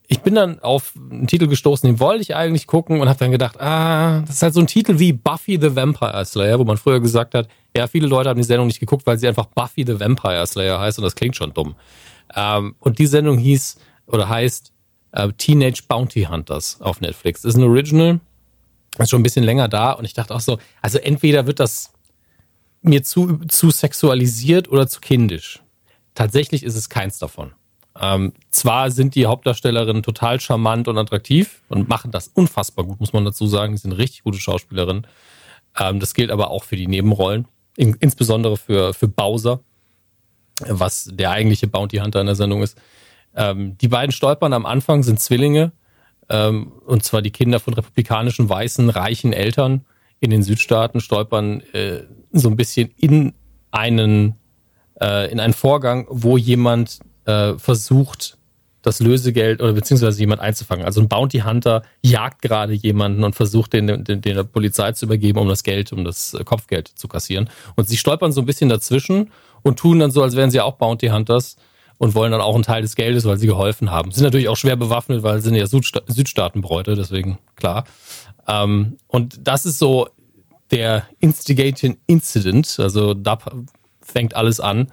ich bin dann auf einen Titel gestoßen, den wollte ich eigentlich gucken und habe dann gedacht, ah, das ist halt so ein Titel wie Buffy the Vampire Slayer, wo man früher gesagt hat, ja, viele Leute haben die Sendung nicht geguckt, weil sie einfach Buffy the Vampire Slayer heißt und das klingt schon dumm. Ähm, und die Sendung hieß oder heißt äh, Teenage Bounty Hunters auf Netflix. Ist ein Original, ist schon ein bisschen länger da und ich dachte auch so, also entweder wird das mir zu, zu sexualisiert oder zu kindisch. Tatsächlich ist es keins davon. Ähm, zwar sind die Hauptdarstellerinnen total charmant und attraktiv und machen das unfassbar gut, muss man dazu sagen. Sie sind richtig gute Schauspielerinnen. Ähm, das gilt aber auch für die Nebenrollen, in, insbesondere für, für Bowser, was der eigentliche Bounty Hunter in der Sendung ist. Ähm, die beiden stolpern am Anfang, sind Zwillinge, ähm, und zwar die Kinder von republikanischen, weißen, reichen Eltern in den Südstaaten, stolpern äh, so ein bisschen in einen, äh, in einen Vorgang, wo jemand äh, versucht, das Lösegeld oder beziehungsweise jemand einzufangen. Also ein Bounty Hunter jagt gerade jemanden und versucht, den, den, den der Polizei zu übergeben, um das Geld, um das Kopfgeld zu kassieren. Und sie stolpern so ein bisschen dazwischen und tun dann so, als wären sie auch Bounty Hunters und wollen dann auch einen Teil des Geldes, weil sie geholfen haben. Sind natürlich auch schwer bewaffnet, weil sie sind ja Südsta Südstaatenbräute, deswegen klar. Ähm, und das ist so der Instigating Incident, also da fängt alles an.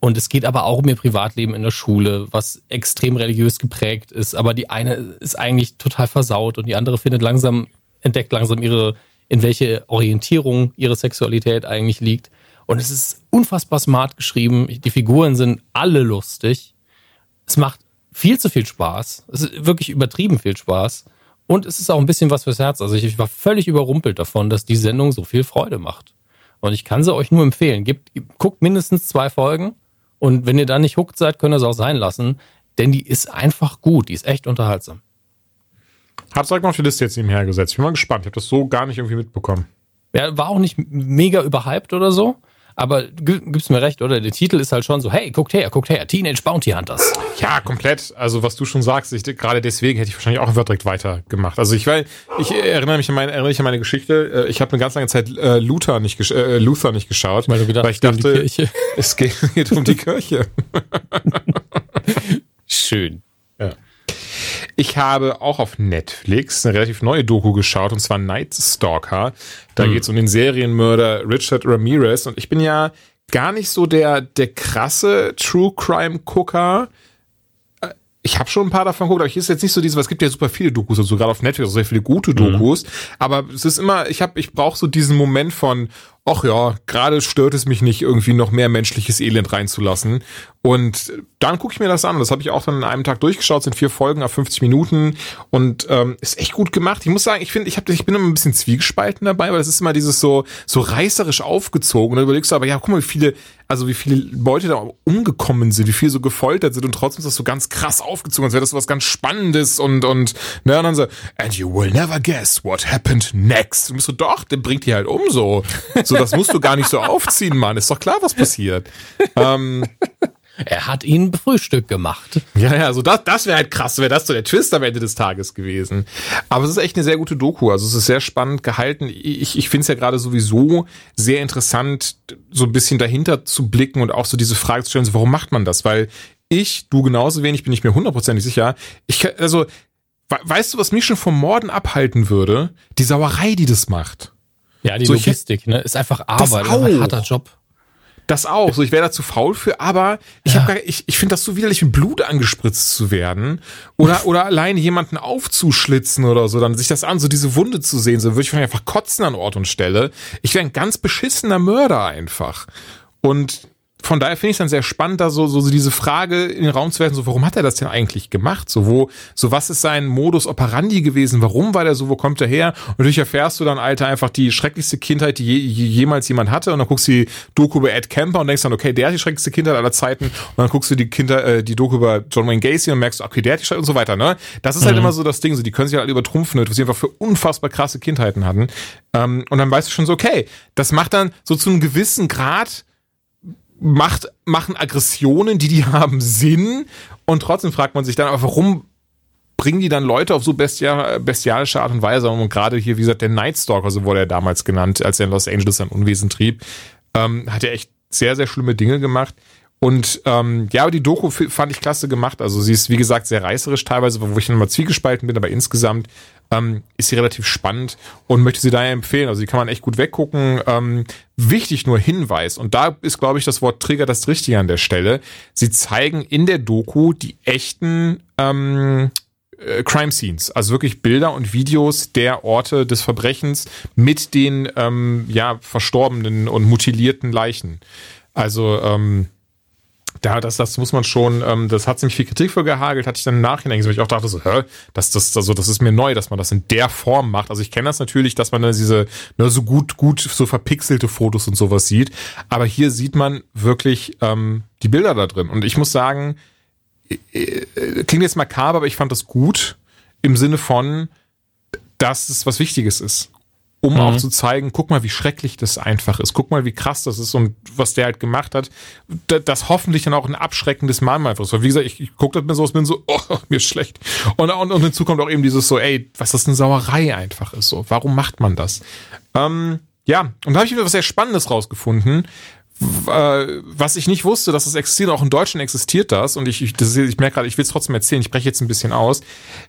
Und es geht aber auch um ihr Privatleben in der Schule, was extrem religiös geprägt ist. Aber die eine ist eigentlich total versaut und die andere findet langsam, entdeckt langsam ihre, in welche Orientierung ihre Sexualität eigentlich liegt. Und es ist unfassbar smart geschrieben. Die Figuren sind alle lustig. Es macht viel zu viel Spaß. Es ist wirklich übertrieben viel Spaß. Und es ist auch ein bisschen was fürs Herz. Also ich war völlig überrumpelt davon, dass die Sendung so viel Freude macht. Und ich kann sie euch nur empfehlen. Gebt, guckt mindestens zwei Folgen und wenn ihr da nicht hooked seid, könnt ihr es auch sein lassen. denn die ist einfach gut, die ist echt unterhaltsam. Hab's direkt mal auf die Liste jetzt nebenher gesetzt. Ich bin mal gespannt. Ich habe das so gar nicht irgendwie mitbekommen. Ja, war auch nicht mega überhyped oder so. Aber gibst mir recht, oder? Der Titel ist halt schon so, hey, guckt her, guckt her, Teenage Bounty Hunters. Ja, komplett. Also was du schon sagst, ich, gerade deswegen hätte ich wahrscheinlich auch einfach direkt weitergemacht. Also ich weil ich erinnere mich an meine, erinnere mich an meine Geschichte. Äh, ich habe eine ganz lange Zeit äh, Luther nicht äh, Luther nicht geschaut, weil, du gedacht, weil ich dachte, es geht, geht um die Kirche. Schön. Ich habe auch auf Netflix eine relativ neue Doku geschaut, und zwar Night Stalker. Da hm. geht es um den Serienmörder Richard Ramirez. Und ich bin ja gar nicht so der, der krasse True Crime Gucker. Äh, ich habe schon ein paar davon geguckt, aber ich ist jetzt nicht so diese, es gibt ja super viele Dokus, also gerade auf Netflix, also sehr viele gute mhm. Dokus, mhm. aber es ist immer, ich habe, ich brauche so diesen Moment von, ach ja, gerade stört es mich nicht, irgendwie noch mehr menschliches Elend reinzulassen. Und dann gucke ich mir das an. Das habe ich auch dann in einem Tag durchgeschaut, sind vier Folgen auf 50 Minuten und ähm, ist echt gut gemacht. Ich muss sagen, ich finde, ich, hab, ich bin immer ein bisschen zwiegespalten dabei, weil das ist immer dieses so so reißerisch aufgezogen. Und dann überlegst du aber, ja, guck mal, wie viele, also wie viele Leute da umgekommen sind, wie viele so gefoltert sind und trotzdem ist das so ganz krass aufgezogen, als wäre das so was ganz Spannendes und und ne, und dann so, and you will never guess what happened next. Und bist so, doch, der bringt die halt um so. so so, das musst du gar nicht so aufziehen, Mann. Ist doch klar, was passiert. Ähm, er hat ihn Frühstück gemacht. Ja, ja, also das, das wäre halt krass, wäre das so der Twist am Ende des Tages gewesen. Aber es ist echt eine sehr gute Doku. Also es ist sehr spannend gehalten. Ich, ich finde es ja gerade sowieso sehr interessant, so ein bisschen dahinter zu blicken und auch so diese Frage zu stellen, so, warum macht man das? Weil ich, du genauso wenig, bin ich mir hundertprozentig sicher. Ich, also, weißt du, was mich schon vom Morden abhalten würde? Die Sauerei, die das macht. Ja, die so, Logistik, ne? Ist einfach Arbeit, ist ein harter Job. Das auch. So, ich wäre da zu faul für, aber ich ja. habe ich, ich finde das so widerlich, mit Blut angespritzt zu werden. Oder, oder allein jemanden aufzuschlitzen oder so, dann sich das an, so diese Wunde zu sehen, so würde ich einfach kotzen an Ort und Stelle. Ich wäre ein ganz beschissener Mörder einfach. Und von daher finde ich es dann sehr spannend, da so, so, diese Frage in den Raum zu werfen, so warum hat er das denn eigentlich gemacht? So wo, so was ist sein Modus operandi gewesen? Warum war der so? Wo kommt er her? Und natürlich erfährst du dann, Alter, einfach die schrecklichste Kindheit, die je, jemals jemand hatte. Und dann guckst du die Doku über Ed Kemper und denkst dann, okay, der hat die schrecklichste Kindheit aller Zeiten. Und dann guckst du die Kinder, äh, die Doku über John Wayne Gacy und merkst, okay, der hat die Schreck und so weiter, ne? Das ist halt mhm. halt immer so das Ding, so die können sich halt übertrumpfen, was sie einfach für unfassbar krasse Kindheiten hatten. Ähm, und dann weißt du schon so, okay, das macht dann so zu einem gewissen Grad macht, machen Aggressionen, die die haben, Sinn. Und trotzdem fragt man sich dann, aber warum bringen die dann Leute auf so bestia bestialische Art und Weise? Und gerade hier, wie gesagt, der Nightstalker, so wurde er damals genannt, als er in Los Angeles sein Unwesen trieb, ähm, hat er echt sehr, sehr schlimme Dinge gemacht. Und ähm, ja, aber die Doku fand ich klasse gemacht. Also sie ist, wie gesagt, sehr reißerisch teilweise, wo ich dann mal zwiegespalten bin, aber insgesamt ähm, ist sie relativ spannend und möchte sie daher empfehlen. Also die kann man echt gut weggucken. Ähm, wichtig nur Hinweis, und da ist, glaube ich, das Wort Trigger das Richtige an der Stelle. Sie zeigen in der Doku die echten ähm, äh, Crime Scenes, also wirklich Bilder und Videos der Orte des Verbrechens mit den ähm, ja verstorbenen und mutilierten Leichen. Also ähm, da, das, das muss man schon, ähm, das hat ziemlich viel Kritik für gehagelt, hatte ich dann im Nachhinein gesehen, ich auch dachte so, hä, das, das, also, das ist mir neu, dass man das in der Form macht. Also ich kenne das natürlich, dass man dann diese, ne, so gut, gut, so verpixelte Fotos und sowas sieht. Aber hier sieht man wirklich ähm, die Bilder da drin. Und ich muss sagen, äh, äh, klingt jetzt makaber, aber ich fand das gut im Sinne von, dass es was Wichtiges ist um mhm. auch zu zeigen, guck mal, wie schrecklich das einfach ist. Guck mal, wie krass das ist und was der halt gemacht hat. Das hoffentlich dann auch ein abschreckendes Mal einfach ist. Weil wie gesagt, ich, ich gucke das mir so, ich bin so, oh, mir ist schlecht. Und, und, und hinzu kommt auch eben dieses so, ey, was das eine Sauerei einfach ist. So, warum macht man das? Ähm, ja, und da habe ich wieder was sehr Spannendes rausgefunden, was ich nicht wusste, dass das existiert, auch in Deutschland existiert das und ich, ich, das, ich merke gerade, ich will es trotzdem erzählen, ich breche jetzt ein bisschen aus.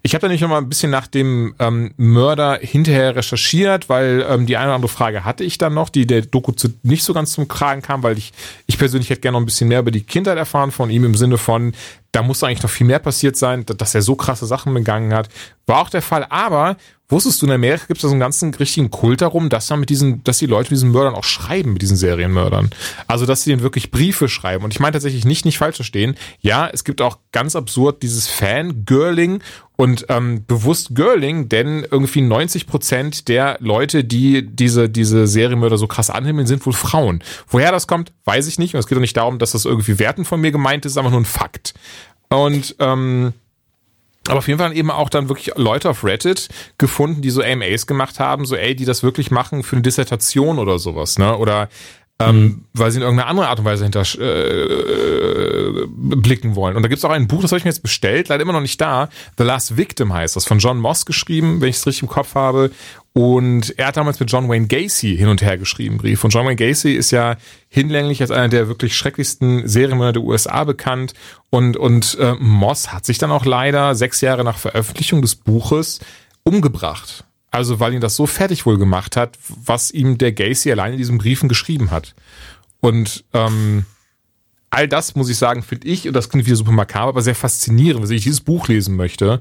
Ich habe da nämlich noch mal ein bisschen nach dem ähm, Mörder hinterher recherchiert, weil ähm, die eine oder andere Frage hatte ich dann noch, die der Doku zu, nicht so ganz zum Kragen kam, weil ich, ich persönlich hätte gerne noch ein bisschen mehr über die Kindheit erfahren von ihm im Sinne von, da muss eigentlich noch viel mehr passiert sein, dass er so krasse Sachen begangen hat. War auch der Fall, aber Wusstest du, in Amerika gibt es da so einen ganzen richtigen Kult darum, dass man mit diesen, dass die Leute diesen Mördern auch schreiben, mit diesen Serienmördern. Also, dass sie denen wirklich Briefe schreiben. Und ich meine tatsächlich nicht, nicht falsch verstehen. Ja, es gibt auch ganz absurd dieses Fan-Girling und ähm, bewusst Girling, denn irgendwie 90 Prozent der Leute, die diese, diese Serienmörder so krass anhimmeln, sind wohl Frauen. Woher das kommt, weiß ich nicht. Und es geht auch nicht darum, dass das irgendwie Werten von mir gemeint ist, aber nur ein Fakt. Und ähm, aber auf jeden Fall eben auch dann wirklich Leute auf Reddit gefunden, die so AMAs gemacht haben, so ey, die das wirklich machen für eine Dissertation oder sowas, ne? Oder ähm, mhm. weil sie in irgendeiner anderen Art und Weise hinter äh, blicken wollen. Und da gibt es auch ein Buch, das habe ich mir jetzt bestellt, leider immer noch nicht da. The Last Victim heißt das, von John Moss geschrieben, wenn ich es richtig im Kopf habe. Und er hat damals mit John Wayne Gacy hin und her geschrieben, Brief. Und John Wayne Gacy ist ja hinlänglich als einer der wirklich schrecklichsten Serienmörder der USA bekannt. Und, und äh, Moss hat sich dann auch leider sechs Jahre nach Veröffentlichung des Buches umgebracht. Also weil ihn das so fertig wohl gemacht hat, was ihm der Gacy allein in diesen Briefen geschrieben hat. Und ähm, all das, muss ich sagen, finde ich, und das klingt wieder super makaber, aber sehr faszinierend, wenn ich dieses Buch lesen möchte,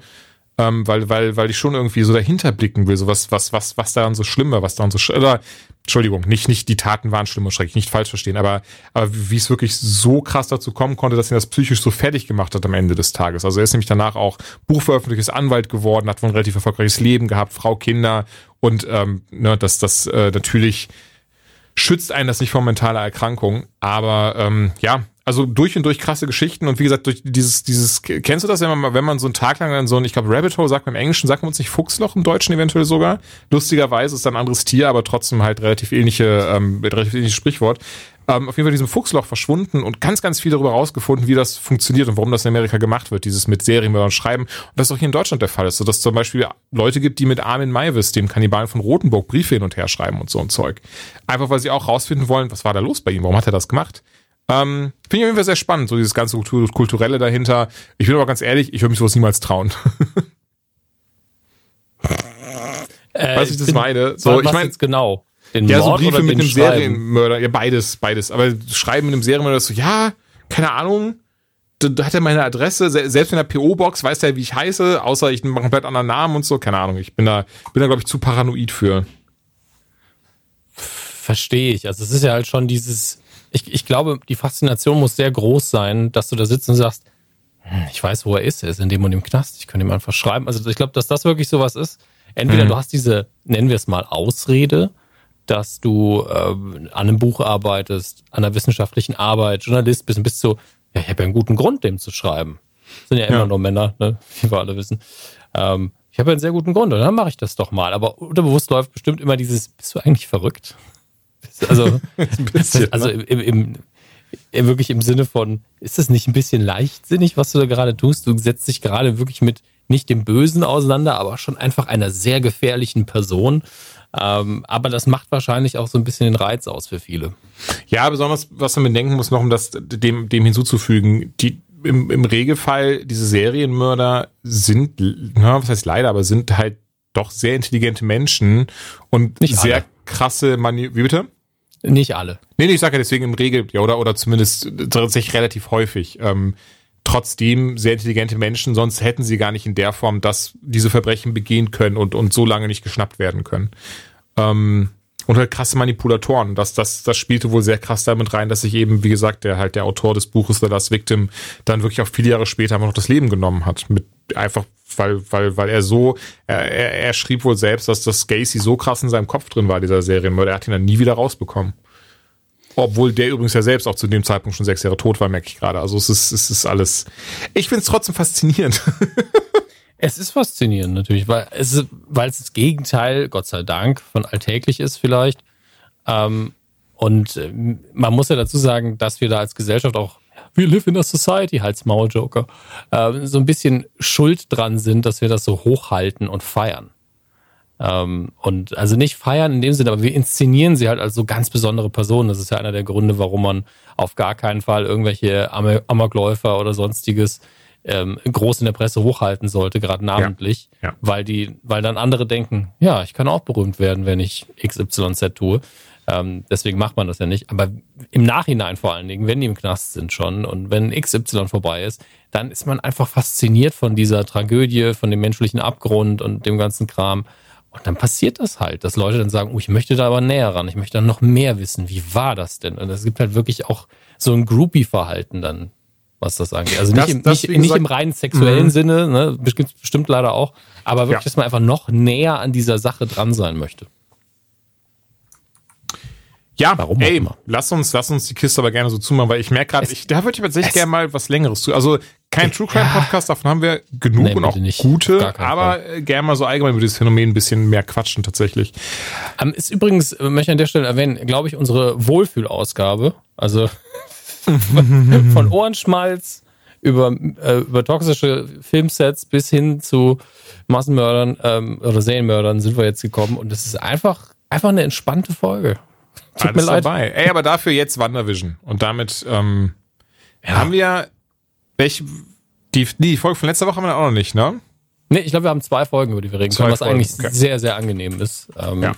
ähm, weil, weil, weil ich schon irgendwie so dahinter blicken will, so was, was, was, was daran so schlimm war, was daran so, oder Entschuldigung, nicht, nicht die Taten waren schlimm und schrecklich, nicht falsch verstehen, aber, aber wie es wirklich so krass dazu kommen konnte, dass ihn das psychisch so fertig gemacht hat am Ende des Tages. Also er ist nämlich danach auch Buchveröffentlichtes Anwalt geworden, hat wohl ein relativ erfolgreiches Leben gehabt, Frau, Kinder und ähm, ne, das, das äh, natürlich schützt einen das nicht vor mentaler Erkrankung. Aber ähm, ja, also durch und durch krasse Geschichten und wie gesagt, durch dieses, dieses, kennst du das, wenn man, wenn man so einen Tag lang dann so ein, ich glaube, Rabbit Hole sagt man im Englischen, sagt man uns nicht Fuchsloch im Deutschen eventuell sogar. Lustigerweise ist ein anderes Tier, aber trotzdem halt relativ ähnliche, ähm, relativ ähnliches Sprichwort. Ähm, auf jeden Fall diesem Fuchsloch verschwunden und ganz, ganz viel darüber rausgefunden, wie das funktioniert und warum das in Amerika gemacht wird, dieses mit Serienmördern schreiben. Und das auch hier in Deutschland der Fall ist, so dass zum Beispiel Leute gibt, die mit Armin Maivis, dem Kannibalen von Rothenburg, Briefe hin und her schreiben und so ein Zeug. Einfach weil sie auch rausfinden wollen, was war da los bei ihm, warum hat er das gemacht? Ähm, Finde ich auf jeden Fall sehr spannend, so dieses ganze Kulturelle dahinter. Ich bin aber ganz ehrlich, ich würde mich sowas niemals trauen. äh, du, ich das bin, meine? So, ich meine genau. Den ja, Mord so Briefe mit einem Schreiben? Serienmörder, ja beides, beides. Aber schreiben mit einem Serienmörder so, ja, keine Ahnung, da hat er meine Adresse, selbst in der PO-Box weiß er, wie ich heiße, außer ich mache komplett anderen Namen und so, keine Ahnung. Ich bin da, bin da glaube ich zu paranoid für. Verstehe ich. Also es ist ja halt schon dieses, ich, ich glaube, die Faszination muss sehr groß sein, dass du da sitzt und sagst, hm, ich weiß, wo er ist, er ist in dem und dem Knast, ich könnte ihm einfach schreiben. Also ich glaube, dass das wirklich sowas ist. Entweder mhm. du hast diese, nennen wir es mal, Ausrede, dass du äh, an einem Buch arbeitest, an einer wissenschaftlichen Arbeit, Journalist bist und bist so, ja, ich habe ja einen guten Grund, dem zu schreiben. Das sind ja immer ja. nur Männer, ne? wie wir alle wissen. Ähm, ich habe ja einen sehr guten Grund und dann mache ich das doch mal. Aber unterbewusst läuft bestimmt immer dieses, bist du eigentlich verrückt? Also, bisschen, also ne? im, im, im, wirklich im Sinne von, ist das nicht ein bisschen leichtsinnig, was du da gerade tust? Du setzt dich gerade wirklich mit nicht dem Bösen auseinander, aber schon einfach einer sehr gefährlichen Person. Ähm, aber das macht wahrscheinlich auch so ein bisschen den Reiz aus für viele. Ja, besonders, was man bedenken muss, noch um das dem, dem hinzuzufügen, die, im, im Regelfall, diese Serienmörder sind, na, was heißt leider, aber sind halt doch sehr intelligente Menschen und Nicht sehr alle. krasse Mani Wie bitte? Nicht alle. Nee, nee, ich sage ja deswegen im Regel, ja, oder, oder zumindest tatsächlich relativ häufig. Ähm, trotzdem sehr intelligente Menschen, sonst hätten sie gar nicht in der Form das, diese Verbrechen begehen können und, und so lange nicht geschnappt werden können. Ähm, und halt krasse Manipulatoren. Das, das, das spielte wohl sehr krass damit rein, dass sich eben, wie gesagt, der halt der Autor des Buches The Last Victim dann wirklich auch viele Jahre später einfach noch das Leben genommen hat. Mit einfach, weil, weil, weil er so, er, er, schrieb wohl selbst, dass das Gacy so krass in seinem Kopf drin war, dieser Serienmörder. Er hat ihn dann nie wieder rausbekommen. Obwohl der übrigens ja selbst auch zu dem Zeitpunkt schon sechs Jahre tot war, merke ich gerade. Also es ist, es ist alles. Ich finde es trotzdem faszinierend. Es ist faszinierend natürlich, weil es, weil es das Gegenteil, Gott sei Dank, von alltäglich ist vielleicht. Ähm, und äh, man muss ja dazu sagen, dass wir da als Gesellschaft auch, we live in a society, Hals Maul Joker, äh, so ein bisschen schuld dran sind, dass wir das so hochhalten und feiern. Ähm, und also nicht feiern in dem Sinne, aber wir inszenieren sie halt als so ganz besondere Personen. Das ist ja einer der Gründe, warum man auf gar keinen Fall irgendwelche Am Amokläufer oder sonstiges ähm, groß in der Presse hochhalten sollte, gerade namentlich, ja, ja. weil die, weil dann andere denken, ja, ich kann auch berühmt werden, wenn ich XYZ tue. Ähm, deswegen macht man das ja nicht. Aber im Nachhinein vor allen Dingen, wenn die im Knast sind schon und wenn XY vorbei ist, dann ist man einfach fasziniert von dieser Tragödie, von dem menschlichen Abgrund und dem ganzen Kram. Und dann passiert das halt, dass Leute dann sagen, oh, ich möchte da aber näher ran, ich möchte dann noch mehr wissen. Wie war das denn? Und es gibt halt wirklich auch so ein Groupie-Verhalten dann was das angeht. Also nicht, das, im, das, nicht, nicht im rein sexuellen mhm. Sinne, ne, bestimmt, bestimmt leider auch, aber wirklich, ja. dass man einfach noch näher an dieser Sache dran sein möchte. Ja, Warum ey, lass uns, lass uns die Kiste aber gerne so zumachen, weil ich merke gerade, da würde ich tatsächlich gerne mal was Längeres zu. Also kein True Crime Podcast, davon haben wir genug nee, und auch nicht. gute, aber Fall. gerne mal so allgemein über dieses Phänomen ein bisschen mehr quatschen tatsächlich. Ähm, ist übrigens, äh, möchte ich an der Stelle erwähnen, glaube ich, unsere Wohlfühlausgabe. Also von Ohrenschmalz über, äh, über toxische Filmsets bis hin zu Massenmördern ähm, oder Serienmördern sind wir jetzt gekommen und es ist einfach, einfach eine entspannte Folge. Tut Alles mir leid. dabei. Ey, aber dafür jetzt WandaVision. Und damit ähm, ja. haben wir welche, die, die Folge von letzter Woche haben wir auch noch nicht, ne? Nee, ich glaube, wir haben zwei Folgen, über die wir reden können, was Folgen, eigentlich okay. sehr, sehr angenehm ist. Ähm, ja.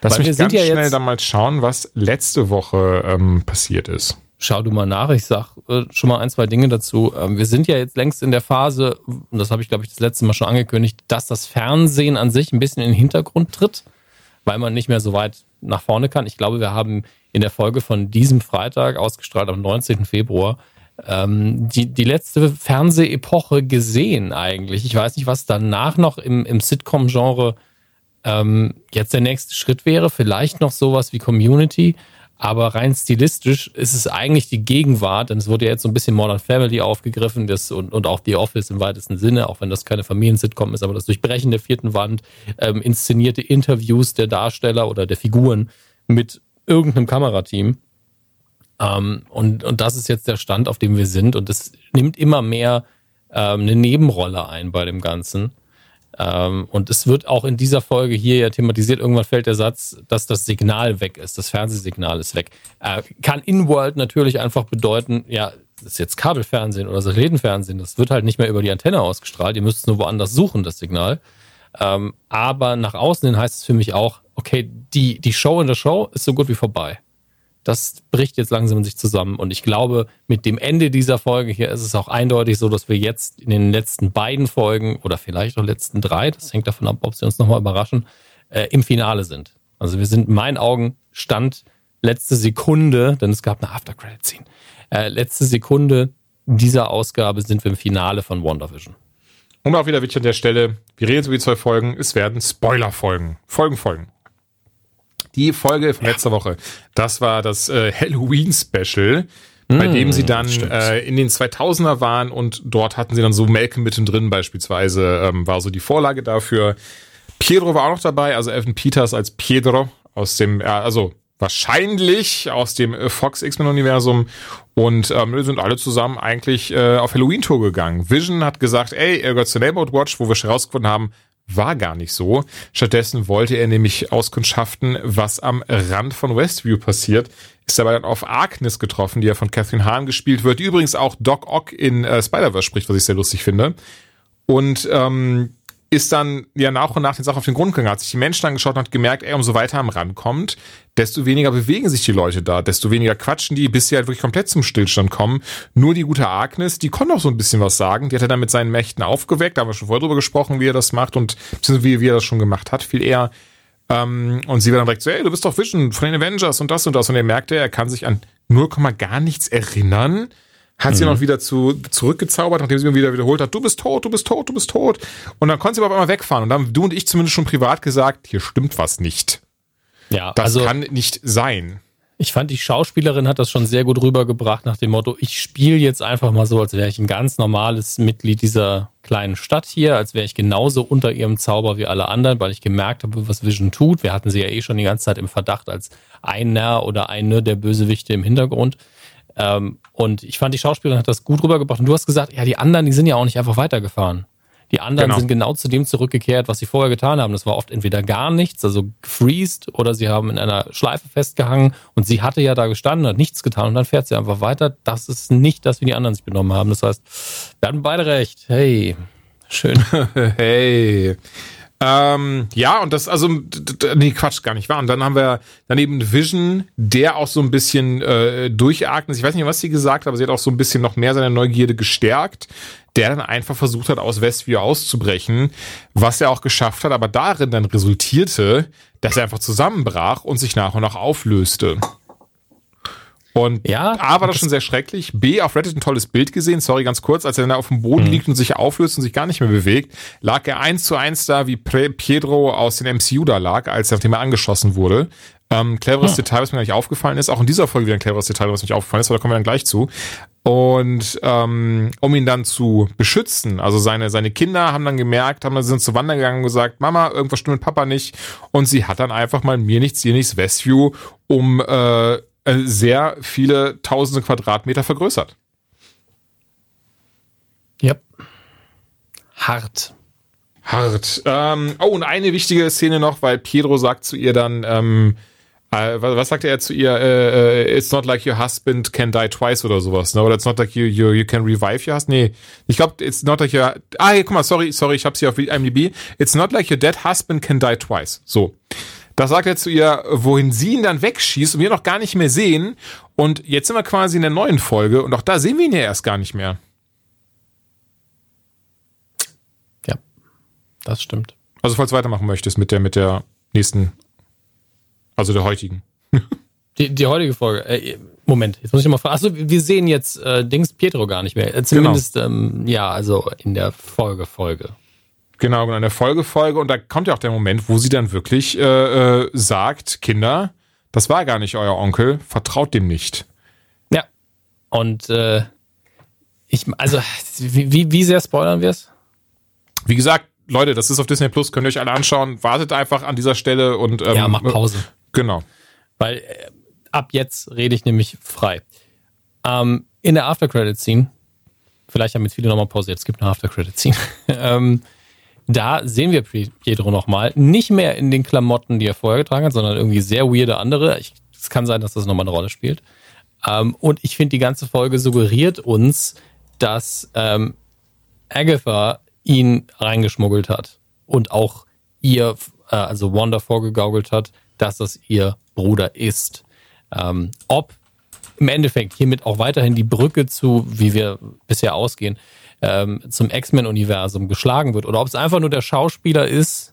Lass mich ganz ja schnell dann mal schauen, was letzte Woche ähm, passiert ist. Schau du mal nach, ich sag äh, schon mal ein, zwei Dinge dazu. Ähm, wir sind ja jetzt längst in der Phase, und das habe ich, glaube ich, das letzte Mal schon angekündigt, dass das Fernsehen an sich ein bisschen in den Hintergrund tritt, weil man nicht mehr so weit nach vorne kann. Ich glaube, wir haben in der Folge von diesem Freitag, ausgestrahlt am 19. Februar, ähm, die, die letzte Fernsehepoche gesehen eigentlich. Ich weiß nicht, was danach noch im, im Sitcom-Genre ähm, jetzt der nächste Schritt wäre. Vielleicht noch sowas wie Community. Aber rein stilistisch ist es eigentlich die Gegenwart, denn es wurde ja jetzt so ein bisschen Modern Family aufgegriffen das und, und auch The Office im weitesten Sinne, auch wenn das keine Familiensitcom ist, aber das Durchbrechen der vierten Wand, ähm, inszenierte Interviews der Darsteller oder der Figuren mit irgendeinem Kamerateam. Ähm, und, und das ist jetzt der Stand, auf dem wir sind. Und es nimmt immer mehr ähm, eine Nebenrolle ein bei dem Ganzen. Ähm, und es wird auch in dieser Folge hier ja thematisiert. Irgendwann fällt der Satz, dass das Signal weg ist, das Fernsehsignal ist weg. Äh, kann in-world natürlich einfach bedeuten, ja, das ist jetzt Kabelfernsehen oder Satellitenfernsehen, das wird halt nicht mehr über die Antenne ausgestrahlt. Ihr müsst es nur woanders suchen, das Signal. Ähm, aber nach außen hin heißt es für mich auch, okay, die, die Show in der Show ist so gut wie vorbei das bricht jetzt langsam in sich zusammen. Und ich glaube, mit dem Ende dieser Folge hier ist es auch eindeutig so, dass wir jetzt in den letzten beiden Folgen oder vielleicht auch letzten drei, das hängt davon ab, ob sie uns nochmal überraschen, äh, im Finale sind. Also wir sind in meinen Augen Stand letzte Sekunde, denn es gab eine After-Credit-Scene, äh, letzte Sekunde dieser Ausgabe sind wir im Finale von WandaVision. Und auch wieder wichtig an der Stelle, wir reden über die zwei Folgen, es werden Spoiler-Folgen, Folgen folgen. Die Folge von letzter Woche, das war das äh, Halloween-Special, bei mm, dem sie dann äh, in den 2000er waren und dort hatten sie dann so Malcolm mittendrin beispielsweise, ähm, war so die Vorlage dafür. Pietro war auch noch dabei, also Evan Peters als Pietro aus dem, äh, also wahrscheinlich aus dem äh, Fox X-Men-Universum und ähm, wir sind alle zusammen eigentlich äh, auf Halloween-Tour gegangen. Vision hat gesagt, ey, er gehört zur Neighborhood Watch, wo wir schon rausgefunden haben, war gar nicht so. Stattdessen wollte er nämlich auskundschaften, was am Rand von Westview passiert. Ist dabei dann auf Agnes getroffen, die ja von Catherine Hahn gespielt wird, die übrigens auch Doc Ock in äh, Spider-Verse spricht, was ich sehr lustig finde. Und ähm, ist dann ja nach und nach den Sachen auf den Grund gegangen, hat sich die Menschen angeschaut und hat gemerkt, ey, umso weiter am Rand kommt, desto weniger bewegen sich die Leute da, desto weniger quatschen die, bis sie halt wirklich komplett zum Stillstand kommen. Nur die gute Agnes, die konnte auch so ein bisschen was sagen, die hat er dann mit seinen Mächten aufgeweckt, da haben wir schon vorher drüber gesprochen, wie er das macht und wie, wie er das schon gemacht hat, viel eher. Ähm, und sie war dann direkt so, ey, du bist doch Vision von den Avengers und das und das. Und er merkte, er kann sich an 0, gar nichts erinnern hat sie mhm. noch wieder zu, zurückgezaubert, nachdem sie mir wieder wiederholt hat, du bist tot, du bist tot, du bist tot. Und dann konnte sie aber auf einmal wegfahren. Und dann haben du und ich zumindest schon privat gesagt, hier stimmt was nicht. Ja, das also, kann nicht sein. Ich fand, die Schauspielerin hat das schon sehr gut rübergebracht nach dem Motto, ich spiele jetzt einfach mal so, als wäre ich ein ganz normales Mitglied dieser kleinen Stadt hier, als wäre ich genauso unter ihrem Zauber wie alle anderen, weil ich gemerkt habe, was Vision tut. Wir hatten sie ja eh schon die ganze Zeit im Verdacht als einer oder eine der Bösewichte im Hintergrund. Ähm, und ich fand, die Schauspielerin hat das gut rübergebracht. Und du hast gesagt, ja, die anderen, die sind ja auch nicht einfach weitergefahren. Die anderen genau. sind genau zu dem zurückgekehrt, was sie vorher getan haben. Das war oft entweder gar nichts, also gefreezed, oder sie haben in einer Schleife festgehangen und sie hatte ja da gestanden, hat nichts getan und dann fährt sie einfach weiter. Das ist nicht das, wie die anderen sich benommen haben. Das heißt, wir hatten beide recht. Hey, schön. hey. Ähm, ja, und das, also, nee, Quatsch, gar nicht wahr. Und dann haben wir daneben Vision, der auch so ein bisschen äh, durchatmet. Ich weiß nicht, was sie gesagt hat, aber sie hat auch so ein bisschen noch mehr seine Neugierde gestärkt, der dann einfach versucht hat, aus Westview auszubrechen, was er auch geschafft hat, aber darin dann resultierte, dass er einfach zusammenbrach und sich nach und nach auflöste. Und ja, A war das, schon sehr schrecklich. B, auf Reddit ein tolles Bild gesehen, sorry, ganz kurz, als er dann auf dem Boden mhm. liegt und sich auflöst und sich gar nicht mehr bewegt, lag er eins zu eins da, wie Pedro aus den MCU da lag, als nachdem er angeschossen wurde. Ähm, cleveres hm. Detail, was mir gar nicht aufgefallen ist, auch in dieser Folge wieder ein cleveres Detail, was mir nicht aufgefallen ist, aber da kommen wir dann gleich zu. Und ähm, um ihn dann zu beschützen, also seine, seine Kinder haben dann gemerkt, haben dann sind zu Wandern gegangen und gesagt, Mama, irgendwas stimmt mit Papa nicht. Und sie hat dann einfach mal mir nichts, dir nichts Westview um äh, sehr viele tausende Quadratmeter vergrößert. Ja. Hart. Hart. Ähm, oh, und eine wichtige Szene noch, weil Pedro sagt zu ihr dann, ähm, äh, was, was sagte er zu ihr? Äh, äh, it's not like your husband can die twice oder sowas, ne? Oder it's not like you, you, you can revive your husband. Nee, ich glaube, it's not like your. Ah, hier, guck mal, sorry, sorry, ich hab's hier auf IMDb. It's not like your dead husband can die twice. So. Das sagt er zu ihr, wohin sie ihn dann wegschießt und wir noch gar nicht mehr sehen. Und jetzt sind wir quasi in der neuen Folge und auch da sehen wir ihn ja erst gar nicht mehr. Ja, das stimmt. Also falls du weitermachen möchtest mit der, mit der nächsten, also der heutigen. Die, die heutige Folge. Äh, Moment, jetzt muss ich mal fragen. Achso, wir sehen jetzt äh, Dings Pietro gar nicht mehr. Äh, zumindest, genau. ähm, ja, also in der Folge-Folge. Genau, genau, in der Folgefolge. Und da kommt ja auch der Moment, wo sie dann wirklich äh, äh, sagt, Kinder, das war gar nicht euer Onkel, vertraut dem nicht. Ja. Und äh, ich, also, wie, wie sehr spoilern wir es? Wie gesagt, Leute, das ist auf Disney Plus, könnt ihr euch alle anschauen. Wartet einfach an dieser Stelle und ähm, ja, macht Pause. Genau. Weil äh, ab jetzt rede ich nämlich frei. Ähm, in der After Credit Scene, vielleicht haben jetzt viele nochmal Pause, jetzt gibt eine After Credit Scene. ähm, da sehen wir Pietro nochmal. Nicht mehr in den Klamotten, die er vorher getragen hat, sondern irgendwie sehr weirde andere. es kann sein, dass das nochmal eine Rolle spielt. Ähm, und ich finde, die ganze Folge suggeriert uns, dass ähm, Agatha ihn reingeschmuggelt hat und auch ihr, äh, also Wanda vorgegaukelt hat, dass das ihr Bruder ist. Ähm, ob im Endeffekt hiermit auch weiterhin die Brücke zu, wie wir bisher ausgehen, ähm, zum X-Men-Universum geschlagen wird oder ob es einfach nur der Schauspieler ist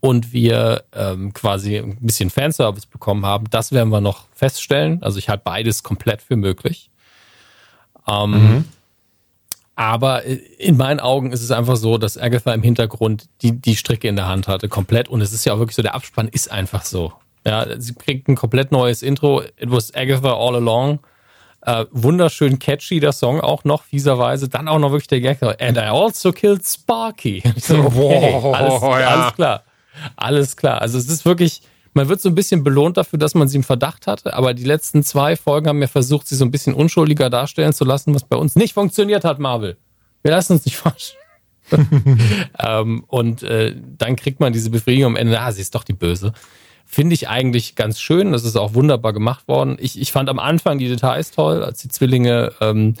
und wir ähm, quasi ein bisschen Fanservice bekommen haben, das werden wir noch feststellen. Also ich halte beides komplett für möglich. Ähm, mhm. Aber in meinen Augen ist es einfach so, dass Agatha im Hintergrund die, die Stricke in der Hand hatte, komplett. Und es ist ja auch wirklich so, der Abspann ist einfach so. Ja, sie kriegt ein komplett neues Intro. It was Agatha all along. Äh, wunderschön catchy der Song auch noch, fieserweise. Dann auch noch wirklich der Gag. And I also killed Sparky. so, okay, wow, alles, ja. alles klar. Alles klar. Also es ist wirklich, man wird so ein bisschen belohnt dafür, dass man sie im Verdacht hatte, aber die letzten zwei Folgen haben ja versucht, sie so ein bisschen unschuldiger darstellen zu lassen, was bei uns nicht funktioniert hat, Marvel. Wir lassen uns nicht falsch. ähm, und äh, dann kriegt man diese Befriedigung am Ende, ah, sie ist doch die Böse. Finde ich eigentlich ganz schön. Das ist auch wunderbar gemacht worden. Ich, ich fand am Anfang die Details toll, als die Zwillinge ähm,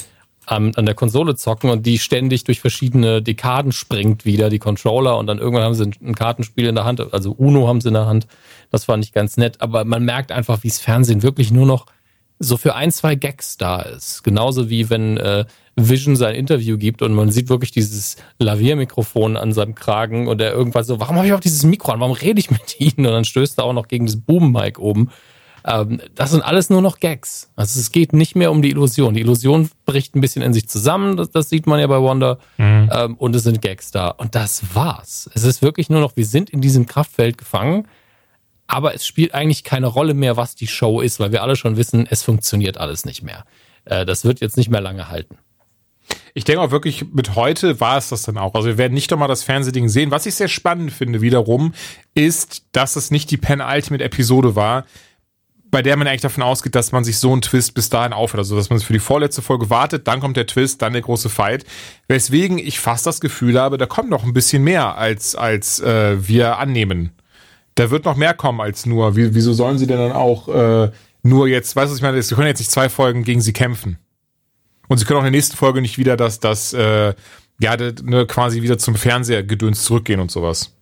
an, an der Konsole zocken und die ständig durch verschiedene Dekaden springt wieder, die Controller, und dann irgendwann haben sie ein, Kartenspiel in der Hand, also Uno haben sie in der Hand. Das fand ich ganz nett. Aber man merkt einfach, wie das Fernsehen wirklich nur noch so für ein, zwei Gags da ist. Genauso wie wenn äh, Vision sein Interview gibt und man sieht wirklich dieses Laviermikrofon an seinem Kragen und er irgendwann so, warum habe ich auch dieses Mikro an? Warum rede ich mit Ihnen? Und dann stößt er auch noch gegen das Boom-Mic oben. Ähm, das sind alles nur noch Gags. Also es geht nicht mehr um die Illusion. Die Illusion bricht ein bisschen in sich zusammen, das, das sieht man ja bei Wonder. Mhm. Ähm, und es sind Gags da. Und das war's. Es ist wirklich nur noch, wir sind in diesem Kraftfeld gefangen. Aber es spielt eigentlich keine Rolle mehr, was die Show ist, weil wir alle schon wissen, es funktioniert alles nicht mehr. Äh, das wird jetzt nicht mehr lange halten ich denke auch wirklich, mit heute war es das dann auch. Also wir werden nicht nochmal das Fernsehding sehen. Was ich sehr spannend finde wiederum, ist, dass es nicht die Pen Ultimate Episode war, bei der man eigentlich davon ausgeht, dass man sich so einen Twist bis dahin aufhört. Also dass man für die vorletzte Folge wartet, dann kommt der Twist, dann der große Fight. Weswegen ich fast das Gefühl habe, da kommt noch ein bisschen mehr, als, als äh, wir annehmen. Da wird noch mehr kommen als nur. Wie, wieso sollen sie denn dann auch äh, nur jetzt, weißt du, was ich meine, sie können jetzt nicht zwei Folgen gegen sie kämpfen. Und sie können auch in der nächsten Folge nicht wieder das, das, äh, ja, ne, quasi wieder zum Fernsehergedöns zurückgehen und sowas.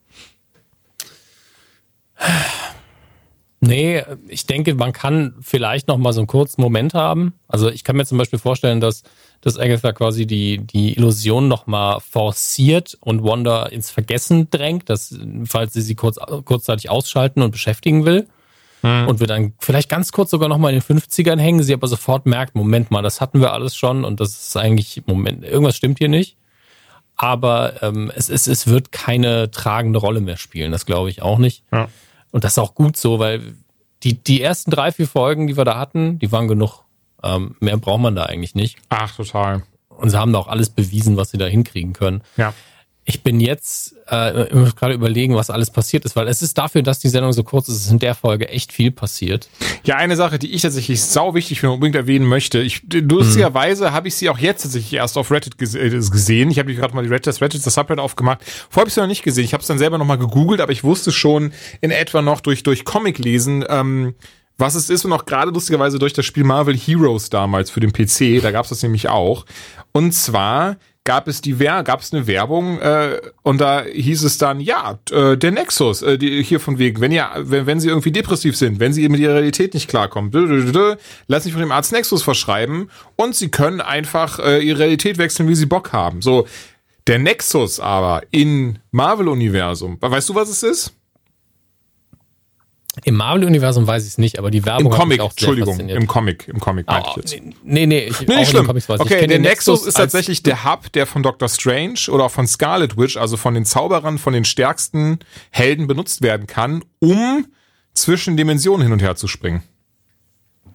Nee, ich denke, man kann vielleicht noch mal so einen kurzen Moment haben. Also ich kann mir zum Beispiel vorstellen, dass, dass Agatha quasi die, die Illusion noch mal forciert und Wanda ins Vergessen drängt, dass, falls sie sie kurz, kurzzeitig ausschalten und beschäftigen will. Mhm. Und wir dann vielleicht ganz kurz sogar nochmal in den 50ern hängen, sie aber sofort merkt, Moment mal, das hatten wir alles schon und das ist eigentlich, Moment, irgendwas stimmt hier nicht. Aber ähm, es, es, es wird keine tragende Rolle mehr spielen, das glaube ich auch nicht. Ja. Und das ist auch gut so, weil die, die ersten drei, vier Folgen, die wir da hatten, die waren genug. Ähm, mehr braucht man da eigentlich nicht. Ach, total. Und sie haben da auch alles bewiesen, was sie da hinkriegen können. Ja ich bin jetzt äh, gerade überlegen, was alles passiert ist, weil es ist dafür, dass die Sendung so kurz ist, ist in der Folge echt viel passiert. Ja, eine Sache, die ich tatsächlich sau wichtig finde und unbedingt erwähnen möchte. Ich, lustigerweise hm. habe ich sie auch jetzt tatsächlich erst auf Reddit äh, gesehen. Ich habe gerade mal die Reddit, das Reddit, das Subreddit aufgemacht. Vorher habe ich sie noch nicht gesehen. Ich habe es dann selber nochmal gegoogelt, aber ich wusste schon in etwa noch durch, durch Comic lesen, ähm, was es ist und auch gerade lustigerweise durch das Spiel Marvel Heroes damals für den PC, da gab es das nämlich auch. Und zwar gab es die gab es eine Werbung äh, und da hieß es dann ja äh, der Nexus äh, die, hier von wegen wenn ihr wenn, wenn sie irgendwie depressiv sind wenn sie mit ihrer Realität nicht klarkommen lassen sich von dem Arzt Nexus verschreiben und sie können einfach äh, ihre Realität wechseln wie sie Bock haben. So der Nexus aber in Marvel Universum weißt du was es ist im Marvel-Universum weiß ich es nicht, aber die Werbung Im Comic, auch Entschuldigung, im Comic, im Comic meine oh, ich jetzt. Nee, nee, ich, nee nicht schlimm. Comics weiß okay, der Nexus, ist tatsächlich der Hub, der von Doctor Strange oder auch von Scarlet Witch, also von den Zauberern, von den stärksten Helden benutzt werden kann, um zwischen Dimensionen hin und her zu springen.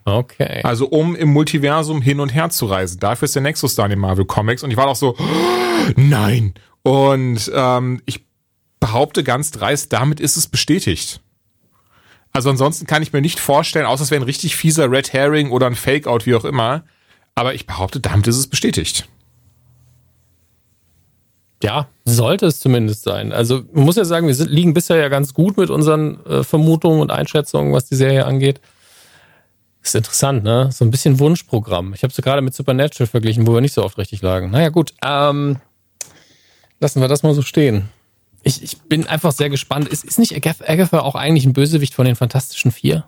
Okay. Also um im Multiversum hin und her zu reisen. Dafür ist der Nexus da in den Marvel Comics. Und ich war auch so, oh, nein. Und ähm, ich behaupte ganz dreist, damit ist es bestätigt. Also ansonsten kann ich mir nicht vorstellen, außer es wäre ein richtig fieser Red Herring oder ein Fake-Out, wie auch immer. Aber ich behaupte, damit ist es bestätigt. Ja, sollte es zumindest sein. Also man muss ja sagen, wir sind, liegen bisher ja ganz gut mit unseren äh, Vermutungen und Einschätzungen, was die Serie angeht. Ist interessant, ne? So ein bisschen Wunschprogramm. Ich habe es gerade mit Supernatural verglichen, wo wir nicht so oft richtig lagen. Naja, gut. Ähm, lassen wir das mal so stehen. Ich, ich bin einfach sehr gespannt. Ist, ist nicht Agatha auch eigentlich ein Bösewicht von den Fantastischen Vier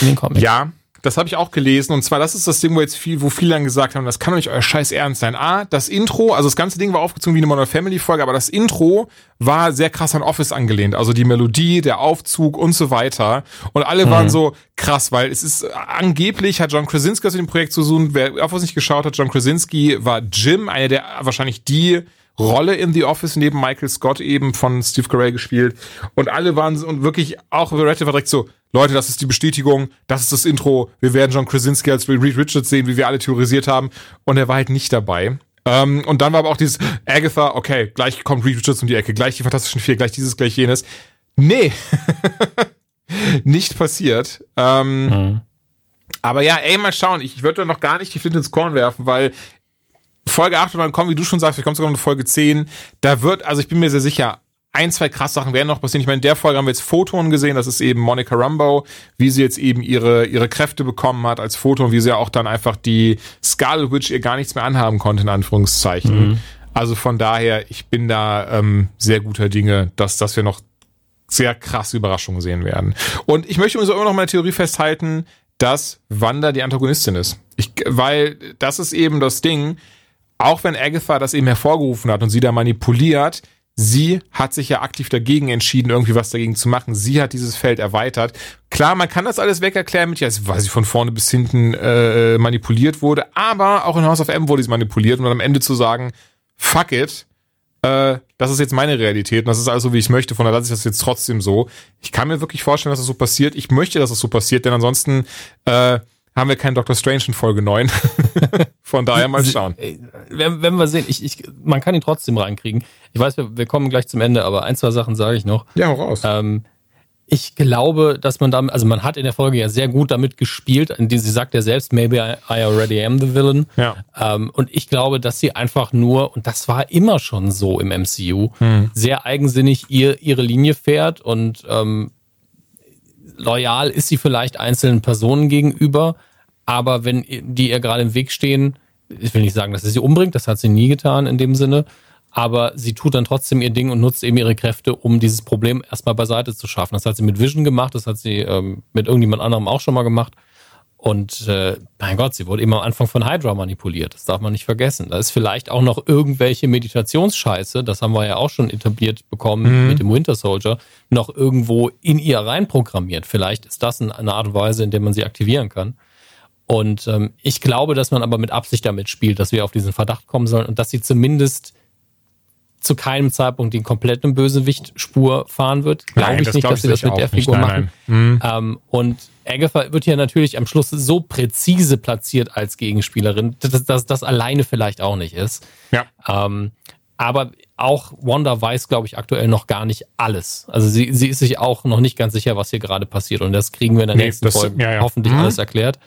in den Comics? Ja, das habe ich auch gelesen. Und zwar, das ist das Ding, wo jetzt viel, wo viele dann gesagt haben, das kann doch nicht euer Scheiß ernst sein. A, das Intro, also das ganze Ding war aufgezogen wie eine Modern Family Folge, aber das Intro war sehr krass an Office angelehnt. Also die Melodie, der Aufzug und so weiter. Und alle mhm. waren so krass, weil es ist angeblich hat John Krasinski aus dem Projekt zu suchen. Wer auf was nicht geschaut hat, John Krasinski war Jim, einer der wahrscheinlich die Rolle in The Office neben Michael Scott eben von Steve Carell gespielt. Und alle waren und wirklich auch Reddit war direkt so, Leute, das ist die Bestätigung, das ist das Intro, wir werden John Krasinski als Reed Richards sehen, wie wir alle theorisiert haben. Und er war halt nicht dabei. Ähm, und dann war aber auch dieses Agatha, okay, gleich kommt Reed Richards um die Ecke, gleich die Fantastischen Vier, gleich dieses, gleich jenes. Nee. nicht passiert. Ähm, mhm. Aber ja, ey, mal schauen. Ich, ich würde da noch gar nicht die Flinte ins Korn werfen, weil Folge 8 und dann kommen, wie du schon sagst, vielleicht kommt sogar noch Folge 10. Da wird, also ich bin mir sehr sicher, ein, zwei krass Sachen werden noch passieren. Ich meine, in der Folge haben wir jetzt Photon gesehen, das ist eben Monica Rambeau, wie sie jetzt eben ihre, ihre Kräfte bekommen hat als Photon, wie sie ja auch dann einfach die Scarlet Witch ihr gar nichts mehr anhaben konnte, in Anführungszeichen. Mhm. Also von daher, ich bin da ähm, sehr guter Dinge, dass, dass wir noch sehr krasse Überraschungen sehen werden. Und ich möchte uns auch immer noch meine Theorie festhalten, dass Wanda die Antagonistin ist. Ich, weil das ist eben das Ding, auch wenn Agatha das eben hervorgerufen hat und sie da manipuliert, sie hat sich ja aktiv dagegen entschieden, irgendwie was dagegen zu machen. Sie hat dieses Feld erweitert. Klar, man kann das alles wegerklären mit, ja, weil sie von vorne bis hinten äh, manipuliert wurde, aber auch in House of M wurde sie manipuliert und dann am Ende zu sagen, fuck it, äh, das ist jetzt meine Realität und das ist alles so, wie ich möchte, von daher lasse ich das jetzt trotzdem so. Ich kann mir wirklich vorstellen, dass das so passiert. Ich möchte, dass das so passiert, denn ansonsten äh, haben wir keinen Doctor Strange in Folge 9. Von daher mal schauen. Wenn, wenn wir sehen, ich, ich, man kann ihn trotzdem reinkriegen. Ich weiß, wir, wir kommen gleich zum Ende, aber ein, zwei Sachen sage ich noch. Ja, raus. Ähm, ich glaube, dass man damit, also man hat in der Folge ja sehr gut damit gespielt, indem sie sagt ja selbst, maybe I, I already am the villain. Ja. Ähm, und ich glaube, dass sie einfach nur, und das war immer schon so im MCU, hm. sehr eigensinnig ihr, ihre Linie fährt und ähm, loyal ist sie vielleicht einzelnen Personen gegenüber, aber wenn die ihr gerade im Weg stehen, ich will nicht sagen, dass sie sie umbringt, das hat sie nie getan in dem Sinne, aber sie tut dann trotzdem ihr Ding und nutzt eben ihre Kräfte, um dieses Problem erstmal beiseite zu schaffen. Das hat sie mit Vision gemacht, das hat sie ähm, mit irgendjemand anderem auch schon mal gemacht. Und äh, mein Gott, sie wurde immer am Anfang von Hydra manipuliert. Das darf man nicht vergessen. Da ist vielleicht auch noch irgendwelche Meditationsscheiße, das haben wir ja auch schon etabliert bekommen mhm. mit dem Winter Soldier, noch irgendwo in ihr reinprogrammiert. Vielleicht ist das eine Art und Weise, in der man sie aktivieren kann. Und ähm, ich glaube, dass man aber mit Absicht damit spielt, dass wir auf diesen Verdacht kommen sollen und dass sie zumindest zu keinem Zeitpunkt den kompletten Bösewicht-Spur fahren wird. Glaube ich das nicht, dass sie das mit der Figur nicht, machen. Mhm. Ähm, und Agatha wird hier natürlich am Schluss so präzise platziert als Gegenspielerin, dass das, das alleine vielleicht auch nicht ist. Ja. Ähm, aber auch Wanda weiß, glaube ich, aktuell noch gar nicht alles. Also sie, sie ist sich auch noch nicht ganz sicher, was hier gerade passiert. Und das kriegen wir in der nee, nächsten das, Folge ja, ja. hoffentlich mhm. alles erklärt.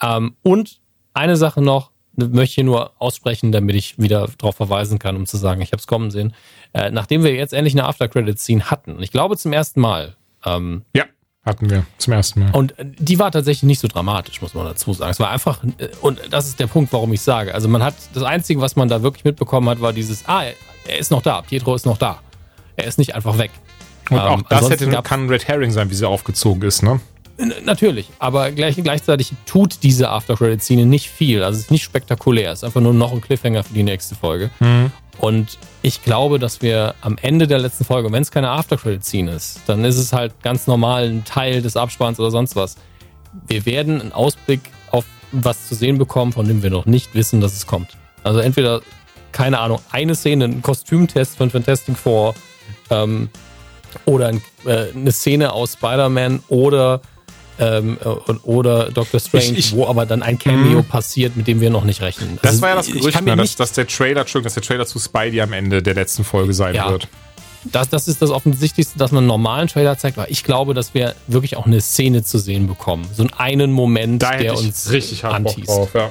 Ähm, und eine Sache noch, möchte ich hier nur aussprechen, damit ich wieder darauf verweisen kann, um zu sagen, ich habe es kommen sehen. Äh, nachdem wir jetzt endlich eine After-Credit-Scene hatten, ich glaube zum ersten Mal. Ähm, ja, hatten wir zum ersten Mal. Und äh, die war tatsächlich nicht so dramatisch, muss man dazu sagen. Es war einfach, äh, und das ist der Punkt, warum ich sage. Also man hat, das Einzige, was man da wirklich mitbekommen hat, war dieses, ah, er ist noch da, Pietro ist noch da. Er ist nicht einfach weg. Und auch ähm, das hätte, kann Red Herring sein, wie sie aufgezogen ist, ne? Natürlich, aber gleich, gleichzeitig tut diese After-Credit-Szene nicht viel. Also es ist nicht spektakulär. Es ist einfach nur noch ein Cliffhanger für die nächste Folge. Mhm. Und ich glaube, dass wir am Ende der letzten Folge, wenn es keine After-Credit-Szene ist, dann ist es halt ganz normal ein Teil des Abspanns oder sonst was. Wir werden einen Ausblick auf was zu sehen bekommen, von dem wir noch nicht wissen, dass es kommt. Also entweder, keine Ahnung, eine Szene, ein Kostümtest von Fantastic Four ähm, oder ein, äh, eine Szene aus Spider-Man oder ähm, äh, oder Doctor Strange, ich, ich, wo aber dann ein Cameo mh. passiert, mit dem wir noch nicht rechnen. Das also, war ja das Gerücht, ne, dass, dass, der Trailer, dass der Trailer zu Spidey am Ende der letzten Folge sein ja. wird. Das, das ist das Offensichtlichste, dass man einen normalen Trailer zeigt, aber ich glaube, dass wir wirklich auch eine Szene zu sehen bekommen. So einen Moment, da der uns richtig. Drauf, ja.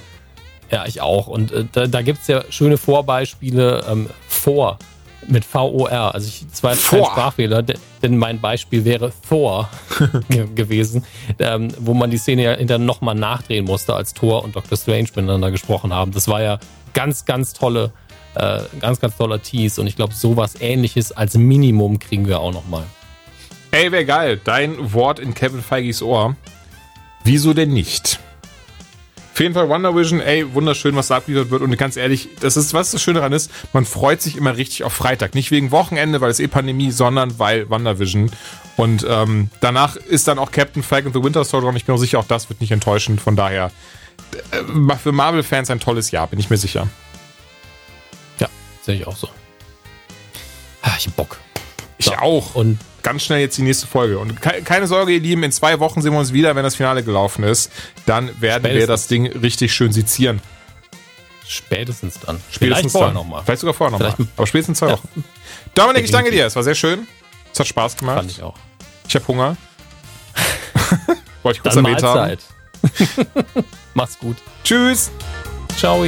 ja. ich auch. Und äh, da, da gibt es ja schöne Vorbeispiele ähm, vor mit V-O-R. Also ich, zwei Sprachfehler, denn mein Beispiel wäre Thor gewesen, ähm, wo man die Szene ja hinterher nochmal nachdrehen musste, als Thor und Dr. Strange miteinander gesprochen haben. Das war ja ganz, ganz tolle, äh, ganz, ganz toller Tease und ich glaube, sowas ähnliches als Minimum kriegen wir auch nochmal. Ey, wäre geil. Dein Wort in Kevin Feiges Ohr. Wieso denn nicht? Jeden Fall Wonder Vision, ey, wunderschön, was da abgeliefert wird. Und ganz ehrlich, das ist, was das Schöne daran ist, man freut sich immer richtig auf Freitag. Nicht wegen Wochenende, weil es eh Pandemie, sondern weil Wonder Vision. Und ähm, danach ist dann auch Captain Falcon the Winter Soldier und ich bin auch sicher, auch das wird nicht enttäuschend. Von daher, äh, für Marvel-Fans ein tolles Jahr, bin ich mir sicher. Ja, sehe ich auch so. Ah, ich hab Bock. Ich so. auch. Und ganz schnell jetzt die nächste Folge. Und keine Sorge, ihr Lieben, in zwei Wochen sehen wir uns wieder, wenn das Finale gelaufen ist. Dann werden Spätestens. wir das Ding richtig schön sezieren. Spätestens dann. Spätestens Vielleicht vorher nochmal. Vielleicht sogar vorher nochmal. Aber spätestens zwei ja. Wochen. Dominik, ich danke dir. Es war sehr schön. Es hat Spaß gemacht. Fand ich auch. Ich habe Hunger. Wollte ich kurz erwähnt haben. Mach's gut. Tschüss. Ciao.